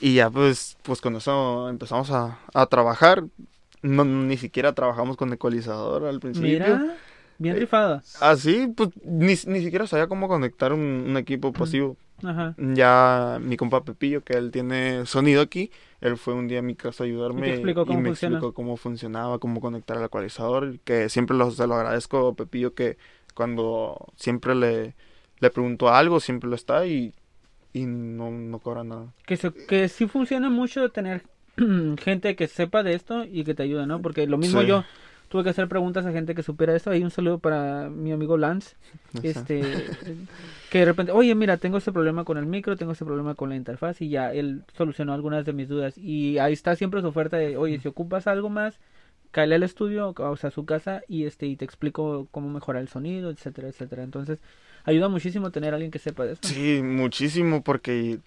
y ya pues, pues con eso empezamos a, a trabajar. No, ni siquiera trabajamos con ecualizador al principio. Mira, bien Eh, rifado. Así, pues ni, ni siquiera sabía cómo conectar un, un equipo pasivo. Ajá. Ya mi compa Pepillo, que él tiene sonido aquí, él fue un día a mi casa a ayudarme Y cómo me funciona. explicó cómo funcionaba, cómo conectar el ecualizador, que siempre lo, se lo agradezco a Pepillo que cuando siempre le, le pregunto algo, siempre lo está y, y no, no cobra nada. Que, se- que sí funciona mucho tener gente que sepa de esto y que te ayude, ¿no? Porque lo mismo Sí. yo tuve que hacer preguntas a gente que supiera esto. Hay un saludo para mi amigo Lance, No este, que de repente, oye, mira, tengo este problema con el micro, tengo este problema con la interfaz y ya él solucionó algunas de mis dudas. Y ahí está siempre su oferta de, oye, si ocupas algo más, cáele al estudio, o sea, a su casa y este y te explico cómo mejorar el sonido, etcétera, etcétera. Entonces, ayuda muchísimo tener a alguien que sepa de esto. Sí, muchísimo, porque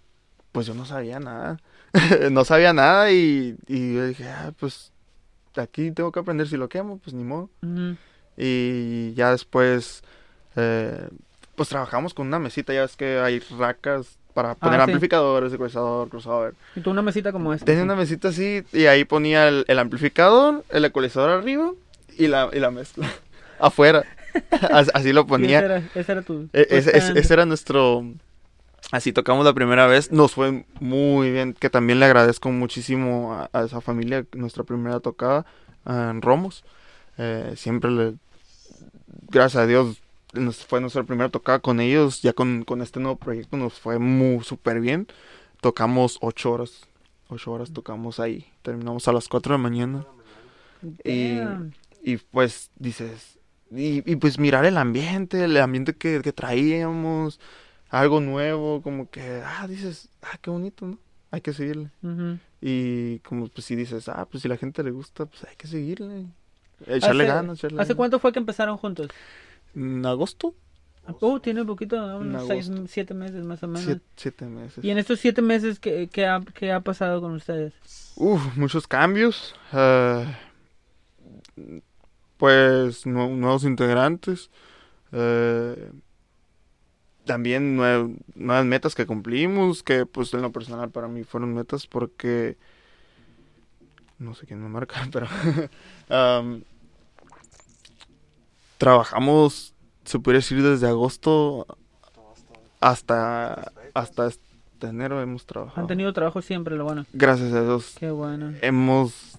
pues yo no sabía nada. no sabía nada y, y yo dije, ah, pues aquí tengo que aprender si lo quemo, pues ni modo. Y ya después, eh, pues trabajamos con una mesita, ya ves que hay racas para poner sí. amplificadores, ecualizador, cruzador. Y tú una mesita como esta. Tenía sí. una mesita así y ahí ponía el, el amplificador, el ecualizador arriba y la, y la mezcla afuera. As- Así lo Sí, ponía. ese, era, ese era tu... E- tu ese, ese- stand. ese era nuestro... Así tocamos la primera vez, nos fue muy bien, que también le agradezco muchísimo a, a esa familia, nuestra primera tocada en Romos. Eh, siempre le... Gracias a Dios, nos fue nuestra primera tocada con ellos, ya con, con este nuevo proyecto nos fue muy súper bien. Tocamos ocho horas, ocho horas tocamos ahí, terminamos a las cuatro de la mañana. y-. Y pues dices, y, y, pues mirar el ambiente, el ambiente que, que traíamos, algo nuevo, como que, ah, dices, ah, qué bonito, ¿no? Hay que seguirle. Y como pues si dices, ah, pues si la gente le gusta, pues hay que seguirle. Echarle ¿Hace- ganas, echarle ¿Hace cuánto fue que empezaron juntos? ¿En agosto? Oh, tiene poquito, unos seis, siete meses más o menos. Siete, siete meses. Y en estos siete meses, ¿qué, qué, ha, qué ha pasado con ustedes? Uf, muchos cambios. ah, pues nue- nuevos integrantes. eh, también nue- nuevas metas que cumplimos, que pues en lo personal para mí fueron metas porque... No sé quién me marca, pero... am, trabajamos, se puede decir, desde agosto hasta, hasta este enero hemos trabajado. Han tenido trabajo siempre, lo bueno. Gracias a Dios Qué bueno. hemos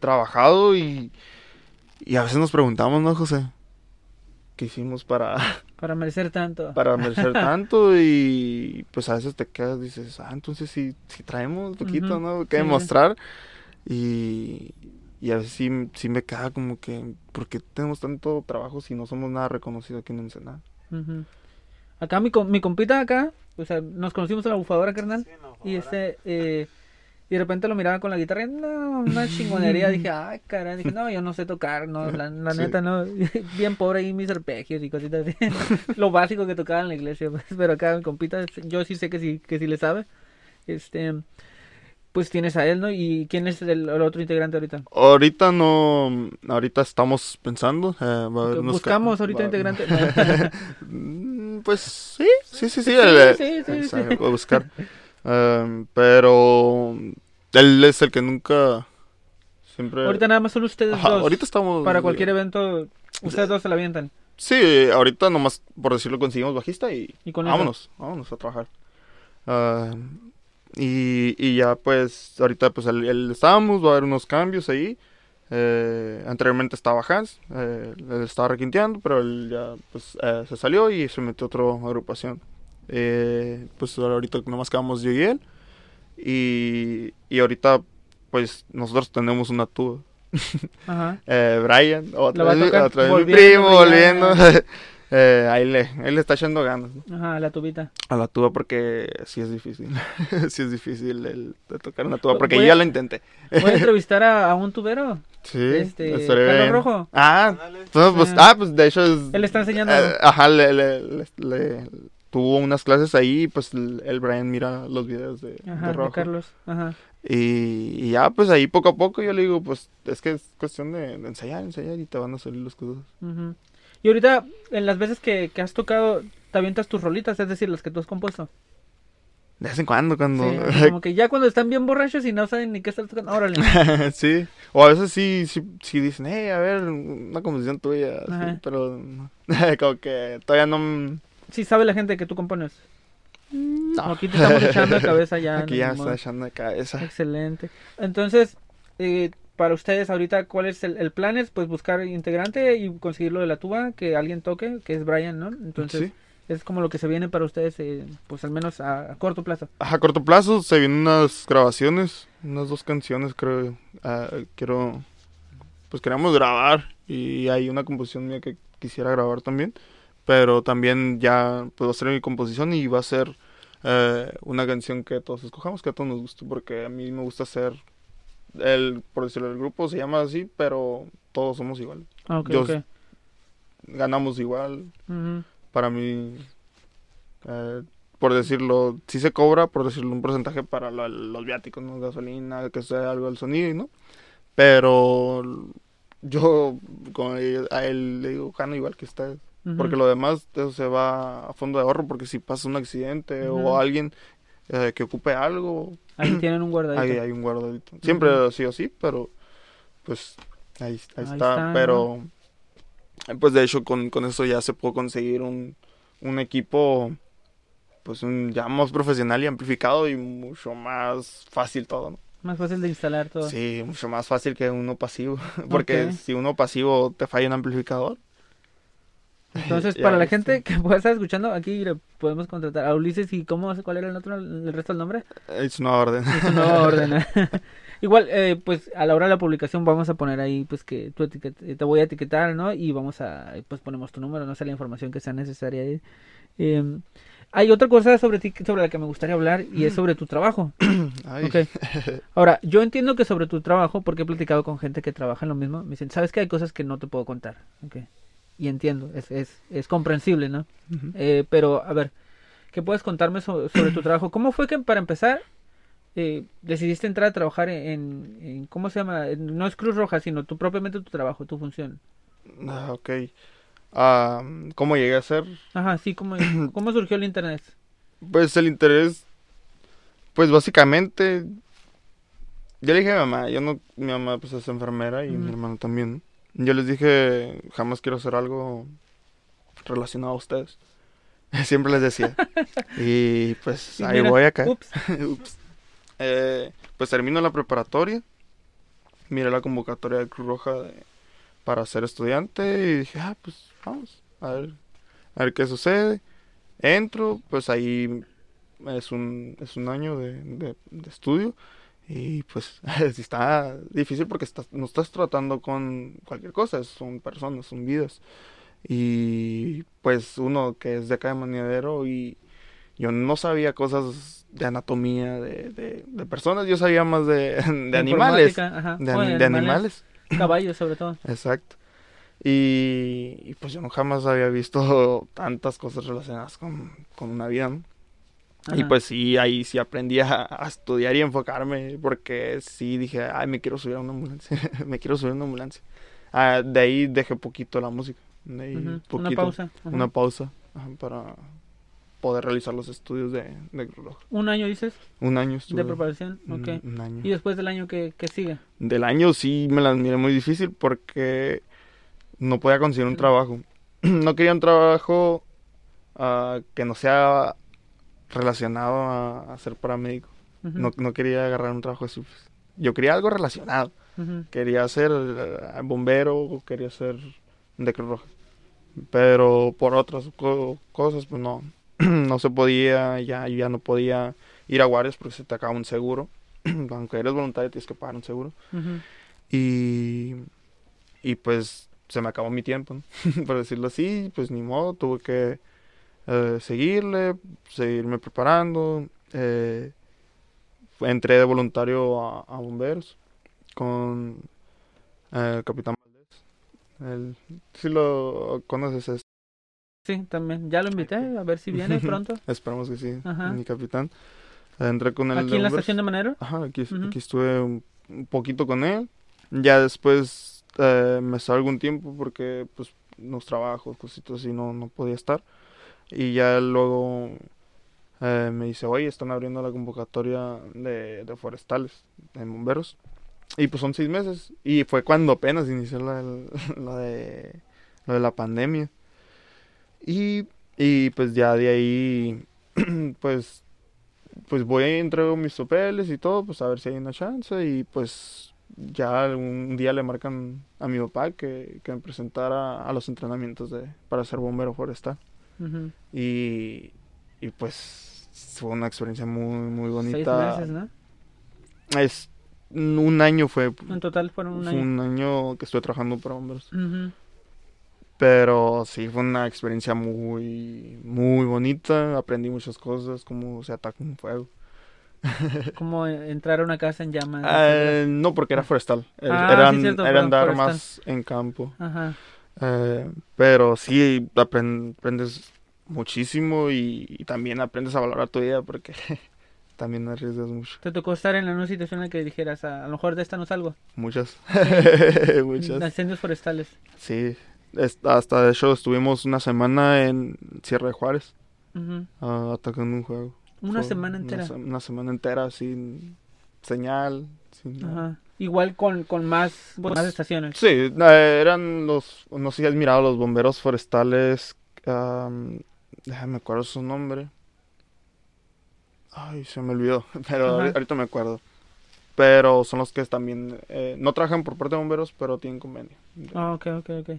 trabajado y, Y a veces nos preguntamos, ¿no, José? ¿Qué hicimos para, Para merecer tanto. para merecer tanto? Y pues a veces te quedas, dices, ah, entonces sí, sí traemos un poquito. ¿no? Que Sí. demostrar. Y, y a veces sí, sí me queda como que, ¿por qué tenemos tanto trabajo si no somos nada reconocidos aquí en Ensenada? Ujú. Acá mi, mi compita acá, o sea, nos conocimos en la bufadora, carnal. Sí, no, Y ahora. este, eh, y de repente lo miraba con la guitarra y no, una chingonería. Dije, ay, caray. Dije, no, yo no sé tocar, no, la, la Sí. neta, no. Bien pobre ahí mis arpegios y cositas así. lo básico que tocaba en la iglesia. pues, pero acá mi compita, yo sí sé que sí, que sí le sabe. Este, pues tienes a él, ¿no? ¿Y quién es el, el otro integrante ahorita? Ahorita no, ahorita estamos pensando. eh, Buscamos ahorita va- integrante. Mm, Pues sí, sí, sí, sí. el- sí, sí, el- sí. A buscar. Em, pero él es el que nunca siempre. ahorita nada más son ustedes Ajá, dos. ahorita estamos. Para cualquier evento, ustedes dos se la avientan. Sí, ahorita nomás por decirlo conseguimos bajista y Y con eso. vámonos, vámonos a trabajar. Ah, y, y ya pues ahorita pues él, él estábamos, va a haber unos cambios ahí. Eh, anteriormente estaba Hans, eh, él estaba requinteando, pero él ya pues eh, se salió y se metió a otra agrupación. Eh, pues ahorita nomás quedamos yo y él. Y, y ahorita pues nosotros tenemos una tuba. Ajá. Eh, Brian, otra a vez, mi- otra vez mi volviendo primo, ya. volviendo. Eh, ahí, le, ahí le está echando ganas ¿no? Ajá, la tubita. a la tuba porque sí es difícil. sí es difícil el, de tocar una tuba Voy porque a- yo ya la intenté. Voy a entrevistar a, a un tubero. Sí, Este, Carlos bien. Rojo. Ah, no, pues, Ah. ah, pues de hecho es... Él está enseñando. eh, ajá, le, le- le- le- tuvo unas clases ahí y pues el, Brian mira los videos de, Ajá, de Rojo. Carlos. Ajá. Y, y ya pues ahí poco a poco yo le digo pues es que es cuestión de, de ensayar, ensayar y te van a salir las cosas. ujú. Y ahorita, en las veces que, que has tocado, te avientas tus rolitas, es decir, las que tú has compuesto. De vez en cuando cuando... Sí, como que ya cuando están bien borrachos y no saben ni qué están tocando, órale. sí, o a veces sí, sí, sí dicen, hey, a ver, una composición tuya, Ajá. pero como que todavía no... Sí sabe la gente que tú compones. no. Aquí te estamos echando de cabeza ya. Aquí ya está echando de cabeza. Excelente. Entonces, eh, para ustedes ahorita, ¿cuál es el, el plan? Es pues buscar integrante y conseguir lo de la tuba, que alguien toque, que es Brian, ¿no? Entonces, Sí. es como lo que se viene para ustedes, eh, pues al menos a, a corto plazo. A corto plazo se vienen unas grabaciones, unas dos canciones creo. ah, quiero, pues queremos grabar y hay una composición mía que quisiera grabar también. Pero también ya puedo hacer mi composición y va a ser eh, una canción que todos escojamos, que a todos nos guste, porque a mí me gusta hacer, el, por decirlo, el grupo se llama así, pero todos somos igual. Ah, ok, Yo-. Ganamos igual, para mí, eh, por decirlo, sí se cobra, por decirlo, un porcentaje para lo- los viáticos, ¿no? Gasolina, que sea algo del sonido, ¿no? Pero yo con él- a él le digo, gano igual que ustedes. Porque lo demás eso se va a fondo de ahorro, porque si pasa un accidente Ujú. o alguien eh, que ocupe algo, Ahí tienen un guardadito. ahí hay un guardadito. Siempre Ujú. sí o sí, pero pues ahí, ahí Ahí está. está, pero pues de hecho con, con eso ya se puede conseguir un, un equipo pues un, ya más profesional y amplificado y mucho más fácil todo, ¿no? Más fácil de instalar todo. Sí, mucho más fácil que uno pasivo. Porque Ok. si uno pasivo te falla un amplificador. Entonces, para la gente que pueda estar escuchando, aquí le podemos contratar a Ulises y ¿cómo, cuál era el otro, el resto del nombre? Es una orden. Es una orden. ¿eh? Igual, eh, pues a la hora de la publicación vamos a poner ahí, pues que tú etiquet- te voy a etiquetar, ¿no? Y vamos a, pues ponemos tu número, no sé, la información que sea necesaria ahí. Eh, hay otra cosa sobre ti sobre la que me gustaría hablar y es sobre tu trabajo. Ay, Ok. Ahora, yo entiendo que sobre tu trabajo, porque he platicado con gente que trabaja en lo mismo, me dicen, sabes que hay cosas que no te puedo contar. Ok. Y entiendo, es, es, es comprensible, ¿no? Eh, pero, a ver, ¿qué puedes contarme so- sobre tu trabajo? ¿Cómo fue que, para empezar, eh, decidiste entrar a trabajar en, en- ¿cómo se llama? En- No es Cruz Roja, sino tu propiamente tu trabajo, tu función. Ah, ok. Ah, ¿Cómo llegué a ser? Ajá, sí, ¿cómo, cómo surgió el internet? Pues el interés, pues básicamente, yo le dije a mi mamá, yo no, mi mamá pues es enfermera y mi hermano también. Yo les dije, jamás quiero hacer algo relacionado a ustedes. Siempre les decía. y pues Y ahí mira, voy acá. Ups. Ups. Eh, pues termino la preparatoria. Miré la convocatoria de Cruz Roja de, para ser estudiante y dije, ah, pues vamos, a ver, a ver qué sucede. Entro, pues ahí es un, es un año de, de- de estudio y pues está difícil porque estás, no estás tratando con cualquier cosa, son personas, son vidas. Y pues uno que es de acá de Maniadero y yo no sabía cosas de anatomía de, de, de personas, yo sabía más de, de animales. Ajá. De, Bueno, de animales. Caballos, sobre todo. Exacto. Y, y, pues yo no jamás había visto tantas cosas relacionadas con, con una vida, ¿no? Y pues sí, ahí sí aprendí a, a estudiar y enfocarme, porque sí dije, ay, me quiero subir a una ambulancia, me quiero subir a una ambulancia. Ah, de ahí dejé poquito la música, de ahí Ujú, Una poquito, pausa. ajá. una pausa para poder realizar los estudios de, de reloj. Un año dices Un año estuve. de preparación. Ok. un año. Y después del año que, que sigue. Del año sí me la miré muy difícil porque no podía conseguir un trabajo. No quería un trabajo ah, que no sea relacionado a, a ser paramédico. No, no quería agarrar un trabajo así. pues. Yo quería algo relacionado. Quería ser eh, bombero quería ser de Cruz Roja. Pero por otras co- cosas, pues no. no se podía, ya, yo ya no podía ir a guardias porque se te acaba un seguro. Aunque eres voluntario, tienes que pagar un seguro. Y, y pues se me acabó mi tiempo, ¿no? por decirlo así, pues ni modo, tuve que eh, seguirle, seguirme preparando. eh, entré de voluntario a, a bomberos con eh, el Capitán Valdés. Si lo conoces, es- Sí, también. Ya lo invité a ver si viene pronto. esperamos que sí, Ajá. mi capitán. Entré con él Aquí en la estación de Manero. Ajá, aquí, estuve un, un poquito con él. Ya después eh, me salgo un tiempo porque pues los trabajos, cositas así, no, no podía estar. Y ya luego eh, me dice, oye, están abriendo la convocatoria de, de forestales, de bomberos. Y pues son seis meses. Y fue cuando apenas inició la, la de, la pandemia. Y, y pues ya de ahí, pues pues voy y entrego mis papeles y todo, pues a ver si hay una chance y pues ya un día le marcan a mi papá que, que me presentara a los entrenamientos de, para ser bombero forestal Y, y pues fue una experiencia muy muy Seis bonita. meses, ¿no? Es un año fue, En total fueron un fue año. un año que estuve trabajando para Ujú. pero sí fue una experiencia muy muy bonita, aprendí muchas cosas como se ataca un fuego. Como entrar a una casa en llamas. Eh, no, porque era forestal. Er- Ah, sí, eran, cierto, era fue andar forestal. más en campo. Ajá. Eh, pero sí, apren- aprendes muchísimo y, y también aprendes a valorar tu vida porque también arriesgas mucho. ¿Te tocó estar en una situación en la que dijeras, a, a lo mejor de esta no salgo? Muchas. muchas. Incendios forestales. Sí. Es- hasta de hecho estuvimos una semana en Sierra de Juárez ah, atacando un juego. Una Fue semana entera. Una, se- una semana entera sin señal. Sin nada. Ajá. Igual con, con más, más estaciones. Sí, eh, eran los, no sé si has mirado los bomberos forestales, am, déjame acuerdo su nombre. Ay, se me olvidó, pero Ajá. ahorita me acuerdo. Pero son los que también, eh, no trabajan por parte de bomberos, pero tienen convenio. Ah, ok, ok, ok.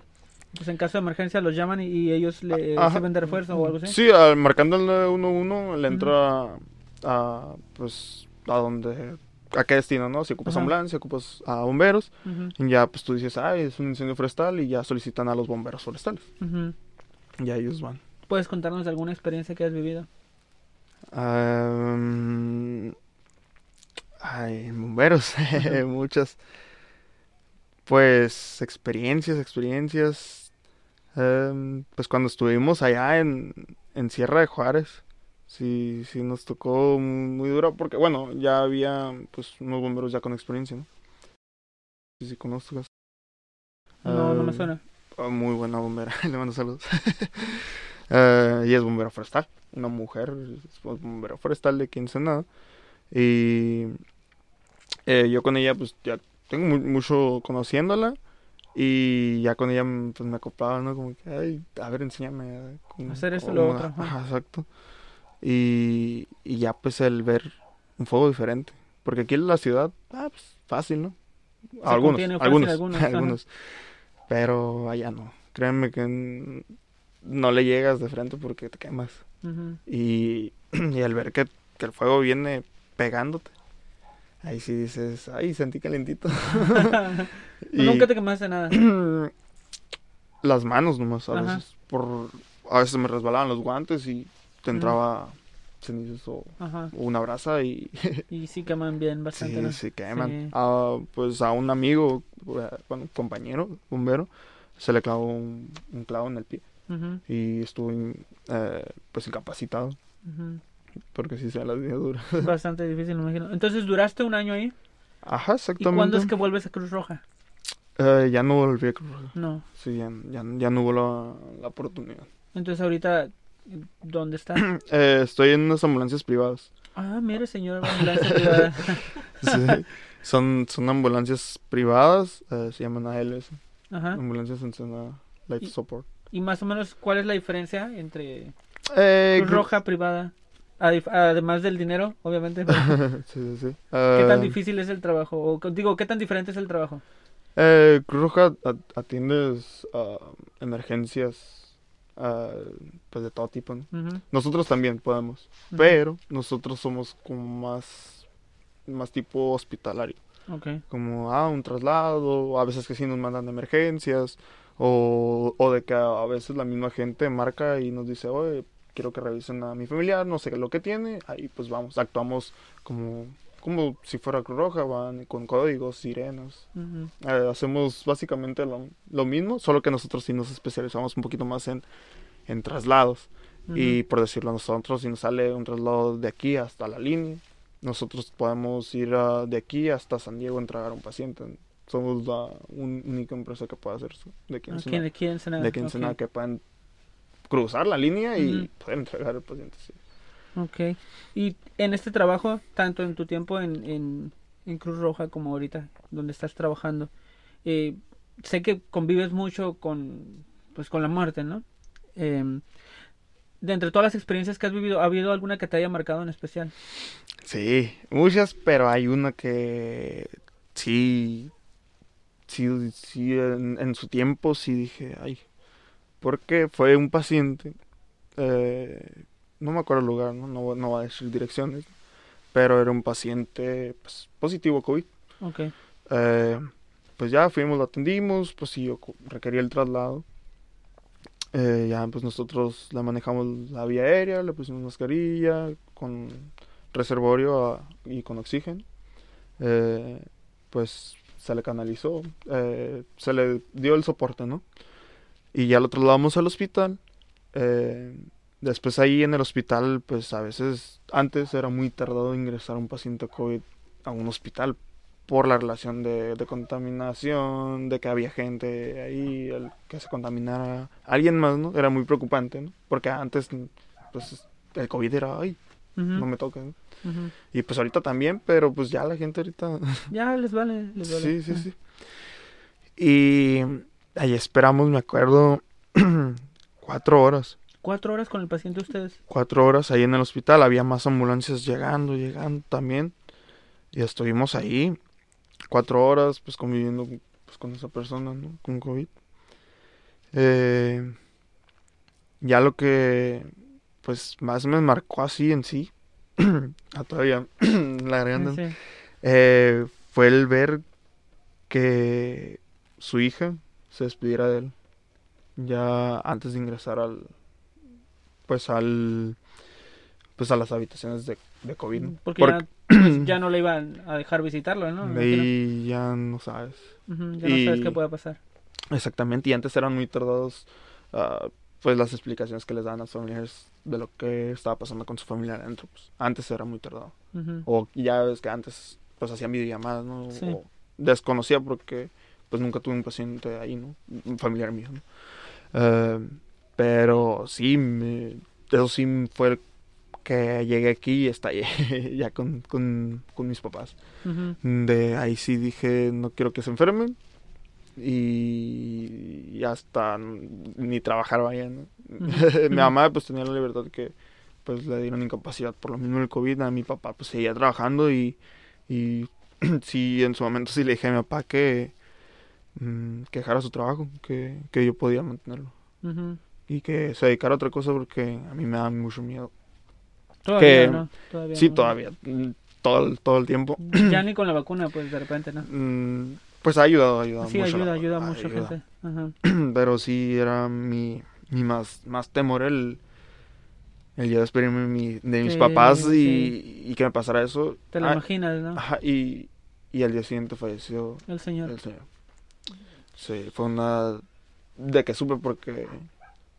Pues en caso de emergencia los llaman y, y ellos le Ajá. sirven de refuerzo o algo así. Sí, al- marcando el 911 le entra a, a, pues, a donde, a qué destino, ¿no? Si ocupas Ajá. ambulancia, ocupas a bomberos, y ya pues tú dices, ay, es un incendio forestal, y ya solicitan a los bomberos forestales. ujú. Y ellos van. ¿Puedes contarnos de alguna experiencia que has vivido? Ay, bomberos, muchas. Pues experiencias, experiencias. Pues cuando estuvimos allá en, en Sierra de Juárez, sí, sí nos tocó muy duro porque, bueno, ya había pues unos bomberos ya con experiencia, ¿no? Sí, sí, conozco. No, no me Am, suena. Ah, Muy buena bombera, le mando saludos. Eh, y es bombera forestal, una mujer, es bombera forestal de Ensenada. Y eh, yo con ella, pues ya tengo mu- mucho conociéndola. Y ya con ella, pues me acoplaba, ¿no? Como que, ay, a ver, enséñame. a cómo- Hacer esto, cómo- lo otro. Ajá, exacto. Y, y ya, pues el ver un fuego diferente. Porque aquí en la ciudad, ah, pues fácil, ¿no? Algunos, fácil algunos, algunos, algunos. Pero allá no. Créanme que no le llegas de frente porque te quemas. Y, y al ver que, que el fuego viene pegándote, ahí sí dices, ay, sentí calentito. Y- Nunca te quemaste nada. las manos nomás, a Ajá. veces. Por, a veces me resbalaban los guantes y te entraba cenizas o, Ajá. una brasa y Y sí queman bien bastante, sí, ¿no? queman. Sí. Ah, pues a un amigo, eh, bueno, compañero, bombero, se le clavó un, un clavo en el pie y estuvo eh, pues incapacitado porque sí se la dio dura. Bastante difícil, me imagino. Entonces, ¿duraste un año ahí? Ajá, ¿Y exactamente. cuándo es que vuelves a Cruz Roja? Eh, ya no volví a Cruz Roja. No. Sí, ya, ya, ya no hubo la, la oportunidad. Entonces, ahorita, ¿dónde está? Eh, estoy en unas ambulancias privadas. Ah, mire, señor ambulancia privada. Sí. son, son ambulancias privadas, eh, se llaman ALS, Ajá. ambulancias en zona life Y- support. Y más o menos, ¿cuál es la diferencia entre Eh, Cruz Roja privada? Además del dinero, obviamente. sí, sí, sí. ¿Qué tan Eh, difícil es el trabajo? O, digo, ¿qué tan diferente es el trabajo? Eh, Cruz Roja atiendes ah, emergencias ah, pues de todo tipo. ¿no? Nosotros también podemos, pero nosotros somos como más, más tipo hospitalario. Ok. Como ah, un traslado, a veces que sí nos mandan de emergencias, o, o de que a, a veces la misma gente marca y nos dice, oye, quiero que revisen a mi familiar, no sé lo que tiene, ahí pues vamos, actuamos como, como si fuera Cruz Roja, van con códigos, sirenas. Eh, hacemos básicamente lo, lo mismo, solo que nosotros sí nos especializamos un poquito más en, en traslados. Y por decirlo nosotros, si nos sale un traslado de aquí hasta la línea, nosotros podemos ir ah, de aquí hasta San Diego a entregar a un paciente. Somos la un- única empresa que puede hacer eso. De aquí en aquí De aquí en que pueden cruzar la línea y Ujú. poder entregar al paciente. sí. Ok. Y en este trabajo, tanto en tu tiempo en, en, Cruz Roja como ahorita, donde estás trabajando, eh, sé que convives mucho con, pues, con la muerte, ¿no? Em, de entre todas las experiencias que has vivido, ¿ha habido alguna que te haya marcado en especial? Sí, muchas, pero hay una que sí, sí, sí, en, en su tiempo sí dije, ay, porque fue un paciente, eh, no me acuerdo el lugar, ¿no? No, voy a decir direcciones, pero era un paciente pues, positivo a COVID. Ok. Eh, pues ya fuimos, lo atendimos, pues sí, requería el traslado. Eh, ya pues nosotros le manejamos la vía aérea, le pusimos mascarilla con reservorio a- y con oxígeno. Eh, pues se le canalizó, eh, se le dio el soporte, ¿no? Y ya lo trasladamos al hospital. Después ahí en el hospital, pues a veces antes era muy tardado ingresar a un paciente COVID a un hospital por la relación de, de contaminación, de que había gente ahí, el que se contaminara alguien más, ¿no? Era muy preocupante, ¿no? Porque antes, pues, el COVID era, ay, no me ujú. Y pues ahorita también, pero pues ya la gente ahorita... Ya les vale, les vale. Sí, sí, Ah, sí. Y ahí esperamos, me acuerdo, cuatro horas. Cuatro horas con el paciente ustedes. Cuatro horas ahí en el hospital. Había más ambulancias llegando, llegando también. Y estuvimos ahí cuatro horas, pues conviviendo pues, con esa persona, ¿no? Con COVID. Eh, ya lo que, pues, más me marcó así en sí, a todavía la garganta, sí. eh, fue el ver que su hija se despidiera de él ya antes de ingresar al pues al pues a las habitaciones de, de COVID ¿no? Porque Porque ya, pues, ya no le iban a dejar visitarlo, ¿no? Ahí ya no sabes ya no sabes y- qué puede pasar. exactamente y antes eran muy tardados ah, pues las explicaciones que les daban a los familiares de lo que estaba pasando con su familia adentro pues antes era muy tardado. O ya ves que antes pues hacían videollamadas, ¿no? Sí. O desconocía porque pues nunca tuve un paciente ahí, ¿no? Un familiar mío, ¿no? Pero sí, me- eso sí fue el que llegué aquí y estallé ya con, con, con mis papás. De ahí sí dije, no quiero que se enfermen. Y, y hasta ni trabajar vaya. Mi mamá pues tenía la libertad que pues le dieron incapacidad por lo mismo del COVID. A mi papá pues seguía trabajando y, y sí, en su momento sí le dije a mi papá que mm, que dejara su trabajo, que, que yo podía mantenerlo. Ujú. Y que se dedicara a otra cosa porque a mí me da mucho miedo. Todavía Que- no. Todavía Sí, no. todavía, mm, todo, el- todo el tiempo. Ya ni con la vacuna, pues de repente, ¿no? Mm, Pues ha ayudado, ha ayudado Sí, mucho. la- ayuda, ayuda mucho ayuda. gente. Ajá. Pero sí era mi, mi más, más temor el, el despedirme de, mi- de mis Sí, papás y, y que me pasara eso. Te lo Ah, imaginas, ¿no? ajá, y, y al día siguiente falleció El señor. el señor. Sí, fue una de que supe porque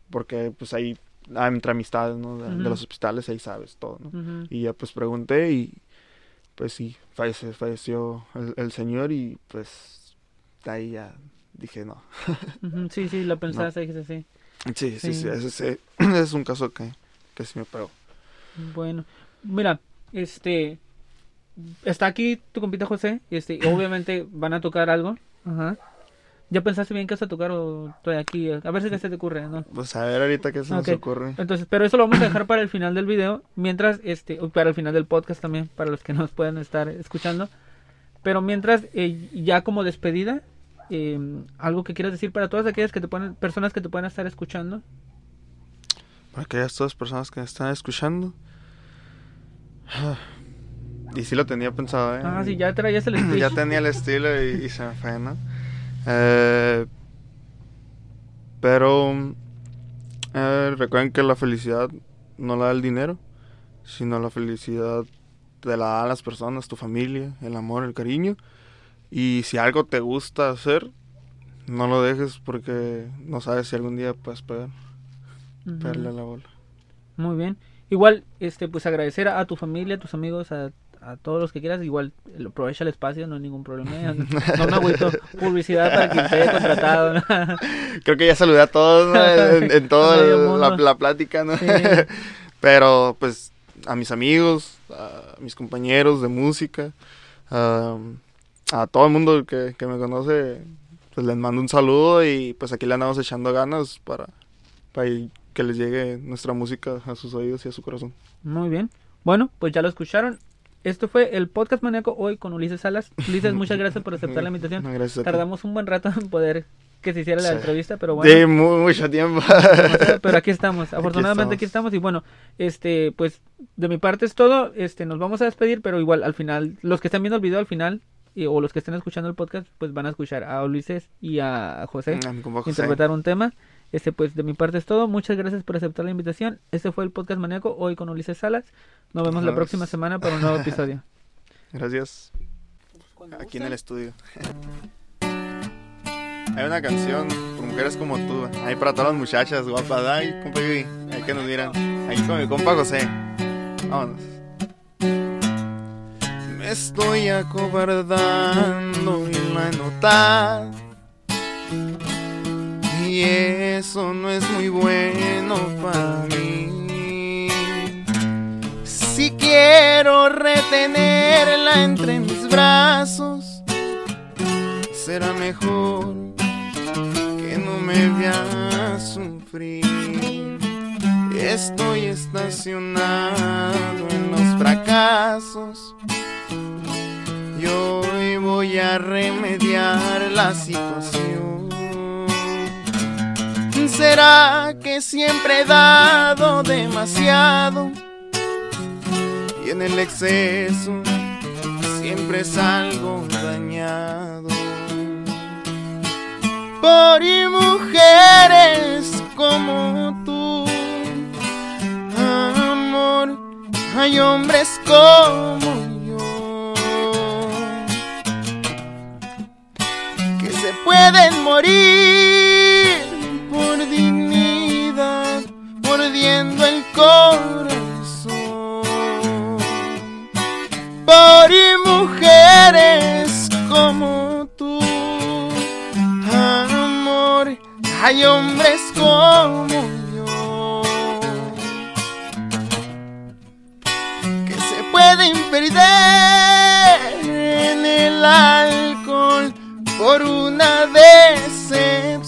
porque pues ahí ah, entre amistades, ¿no? De, los hospitales ahí sabes todo, ¿no? Y ya pues pregunté y pues sí, fallece- falleció el, el señor y pues de ahí ya dije no. Sí, sí, lo pensaste, dijiste sí. Sí, sí, sí, Sí. ese, ese- ese es un caso que, que sí me pegó. Bueno, mira, este está aquí tu compita José, este, y obviamente van a tocar algo. Ajá. ¿Ya pensaste bien qué vas a tocar o estoy aquí? A ver si qué se te ocurre, ¿no? Pues a ver ahorita qué se nos ocurre. Entonces, pero eso lo vamos a dejar para el final del video, mientras, este, para el final del podcast también, para los que nos puedan estar escuchando. Pero mientras, eh, ya como despedida, eh, algo que quieras decir para todas aquellas que te pueden, personas que te puedan estar escuchando. Para aquellas todas personas que me están escuchando. Y sí lo tenía pensado, ¿eh? Ah, sí, ya traías el speech. ya tenía el estilo y, y se me fue, ¿no? Eh, pero eh, recuerden que la felicidad no la da el dinero, sino la felicidad te la dan las personas, tu familia, el amor, el cariño. Y si algo te gusta hacer, no lo dejes porque no sabes si algún día puedes pegar, Ujú. pegarle a la bola. Muy bien. Igual, este, pues agradecer a, a tu familia, a tus amigos, a, a todos los que quieras. Igual, aprovecha el espacio, no hay ningún problema. No me agüito publicidad para quien te haya contratado. ¿no? Creo que ya saludé a todos ¿no? en, en toda la, plática, ¿no? Sí. Pero pues a mis amigos, a mis compañeros de música, a, a todo el mundo que, que me conoce, pues les mando un saludo y pues aquí le andamos echando ganas para, para que les llegue nuestra música a sus oídos y a su corazón. Muy bien. Bueno, pues ya lo escucharon. Esto fue el podcast maníaco hoy con Ulises Salas. Ulises, muchas gracias por aceptar la invitación. No, gracias. Tardamos un buen rato en poder que se hiciera la Sí. entrevista, pero Sí, bueno. mu- mucho tiempo. pero aquí estamos. Afortunadamente aquí estamos. estamos y bueno, este, pues de mi parte es todo. Este, nos vamos a despedir, pero igual al final, los que están viendo el video al final y- o los que estén escuchando el podcast, pues van a escuchar a Ulises y a José. interpretar un tema. Este, pues de mi parte es todo. Muchas gracias por aceptar la invitación. Este fue el podcast maníaco hoy con Ulises Salas. Nos vemos la próxima semana para un nuevo episodio. Gracias. Aquí en el estudio. Hay una canción por mujeres como tú. Ahí para todas las muchachas guapas. Ay, compa Yui. Ahí que nos miran. Ahí con mi compa José. Vámonos. Me estoy acobardando y la he notado. Y eso no es muy bueno para mí. Si quiero retenerla entre mis brazos, será mejor que no me vea sufrir. Estoy estacionado en los fracasos y hoy voy a remediar la situación. ¿Será que siempre he dado demasiado? y en el exceso siempre salgo dañado. Por y mujeres como tú, amor, hay hombres como yo que se pueden morir mordiendo el corazón por y mujeres como tú. Amor, hay hombres como yo que se pueden perder en el alcohol por una decepción.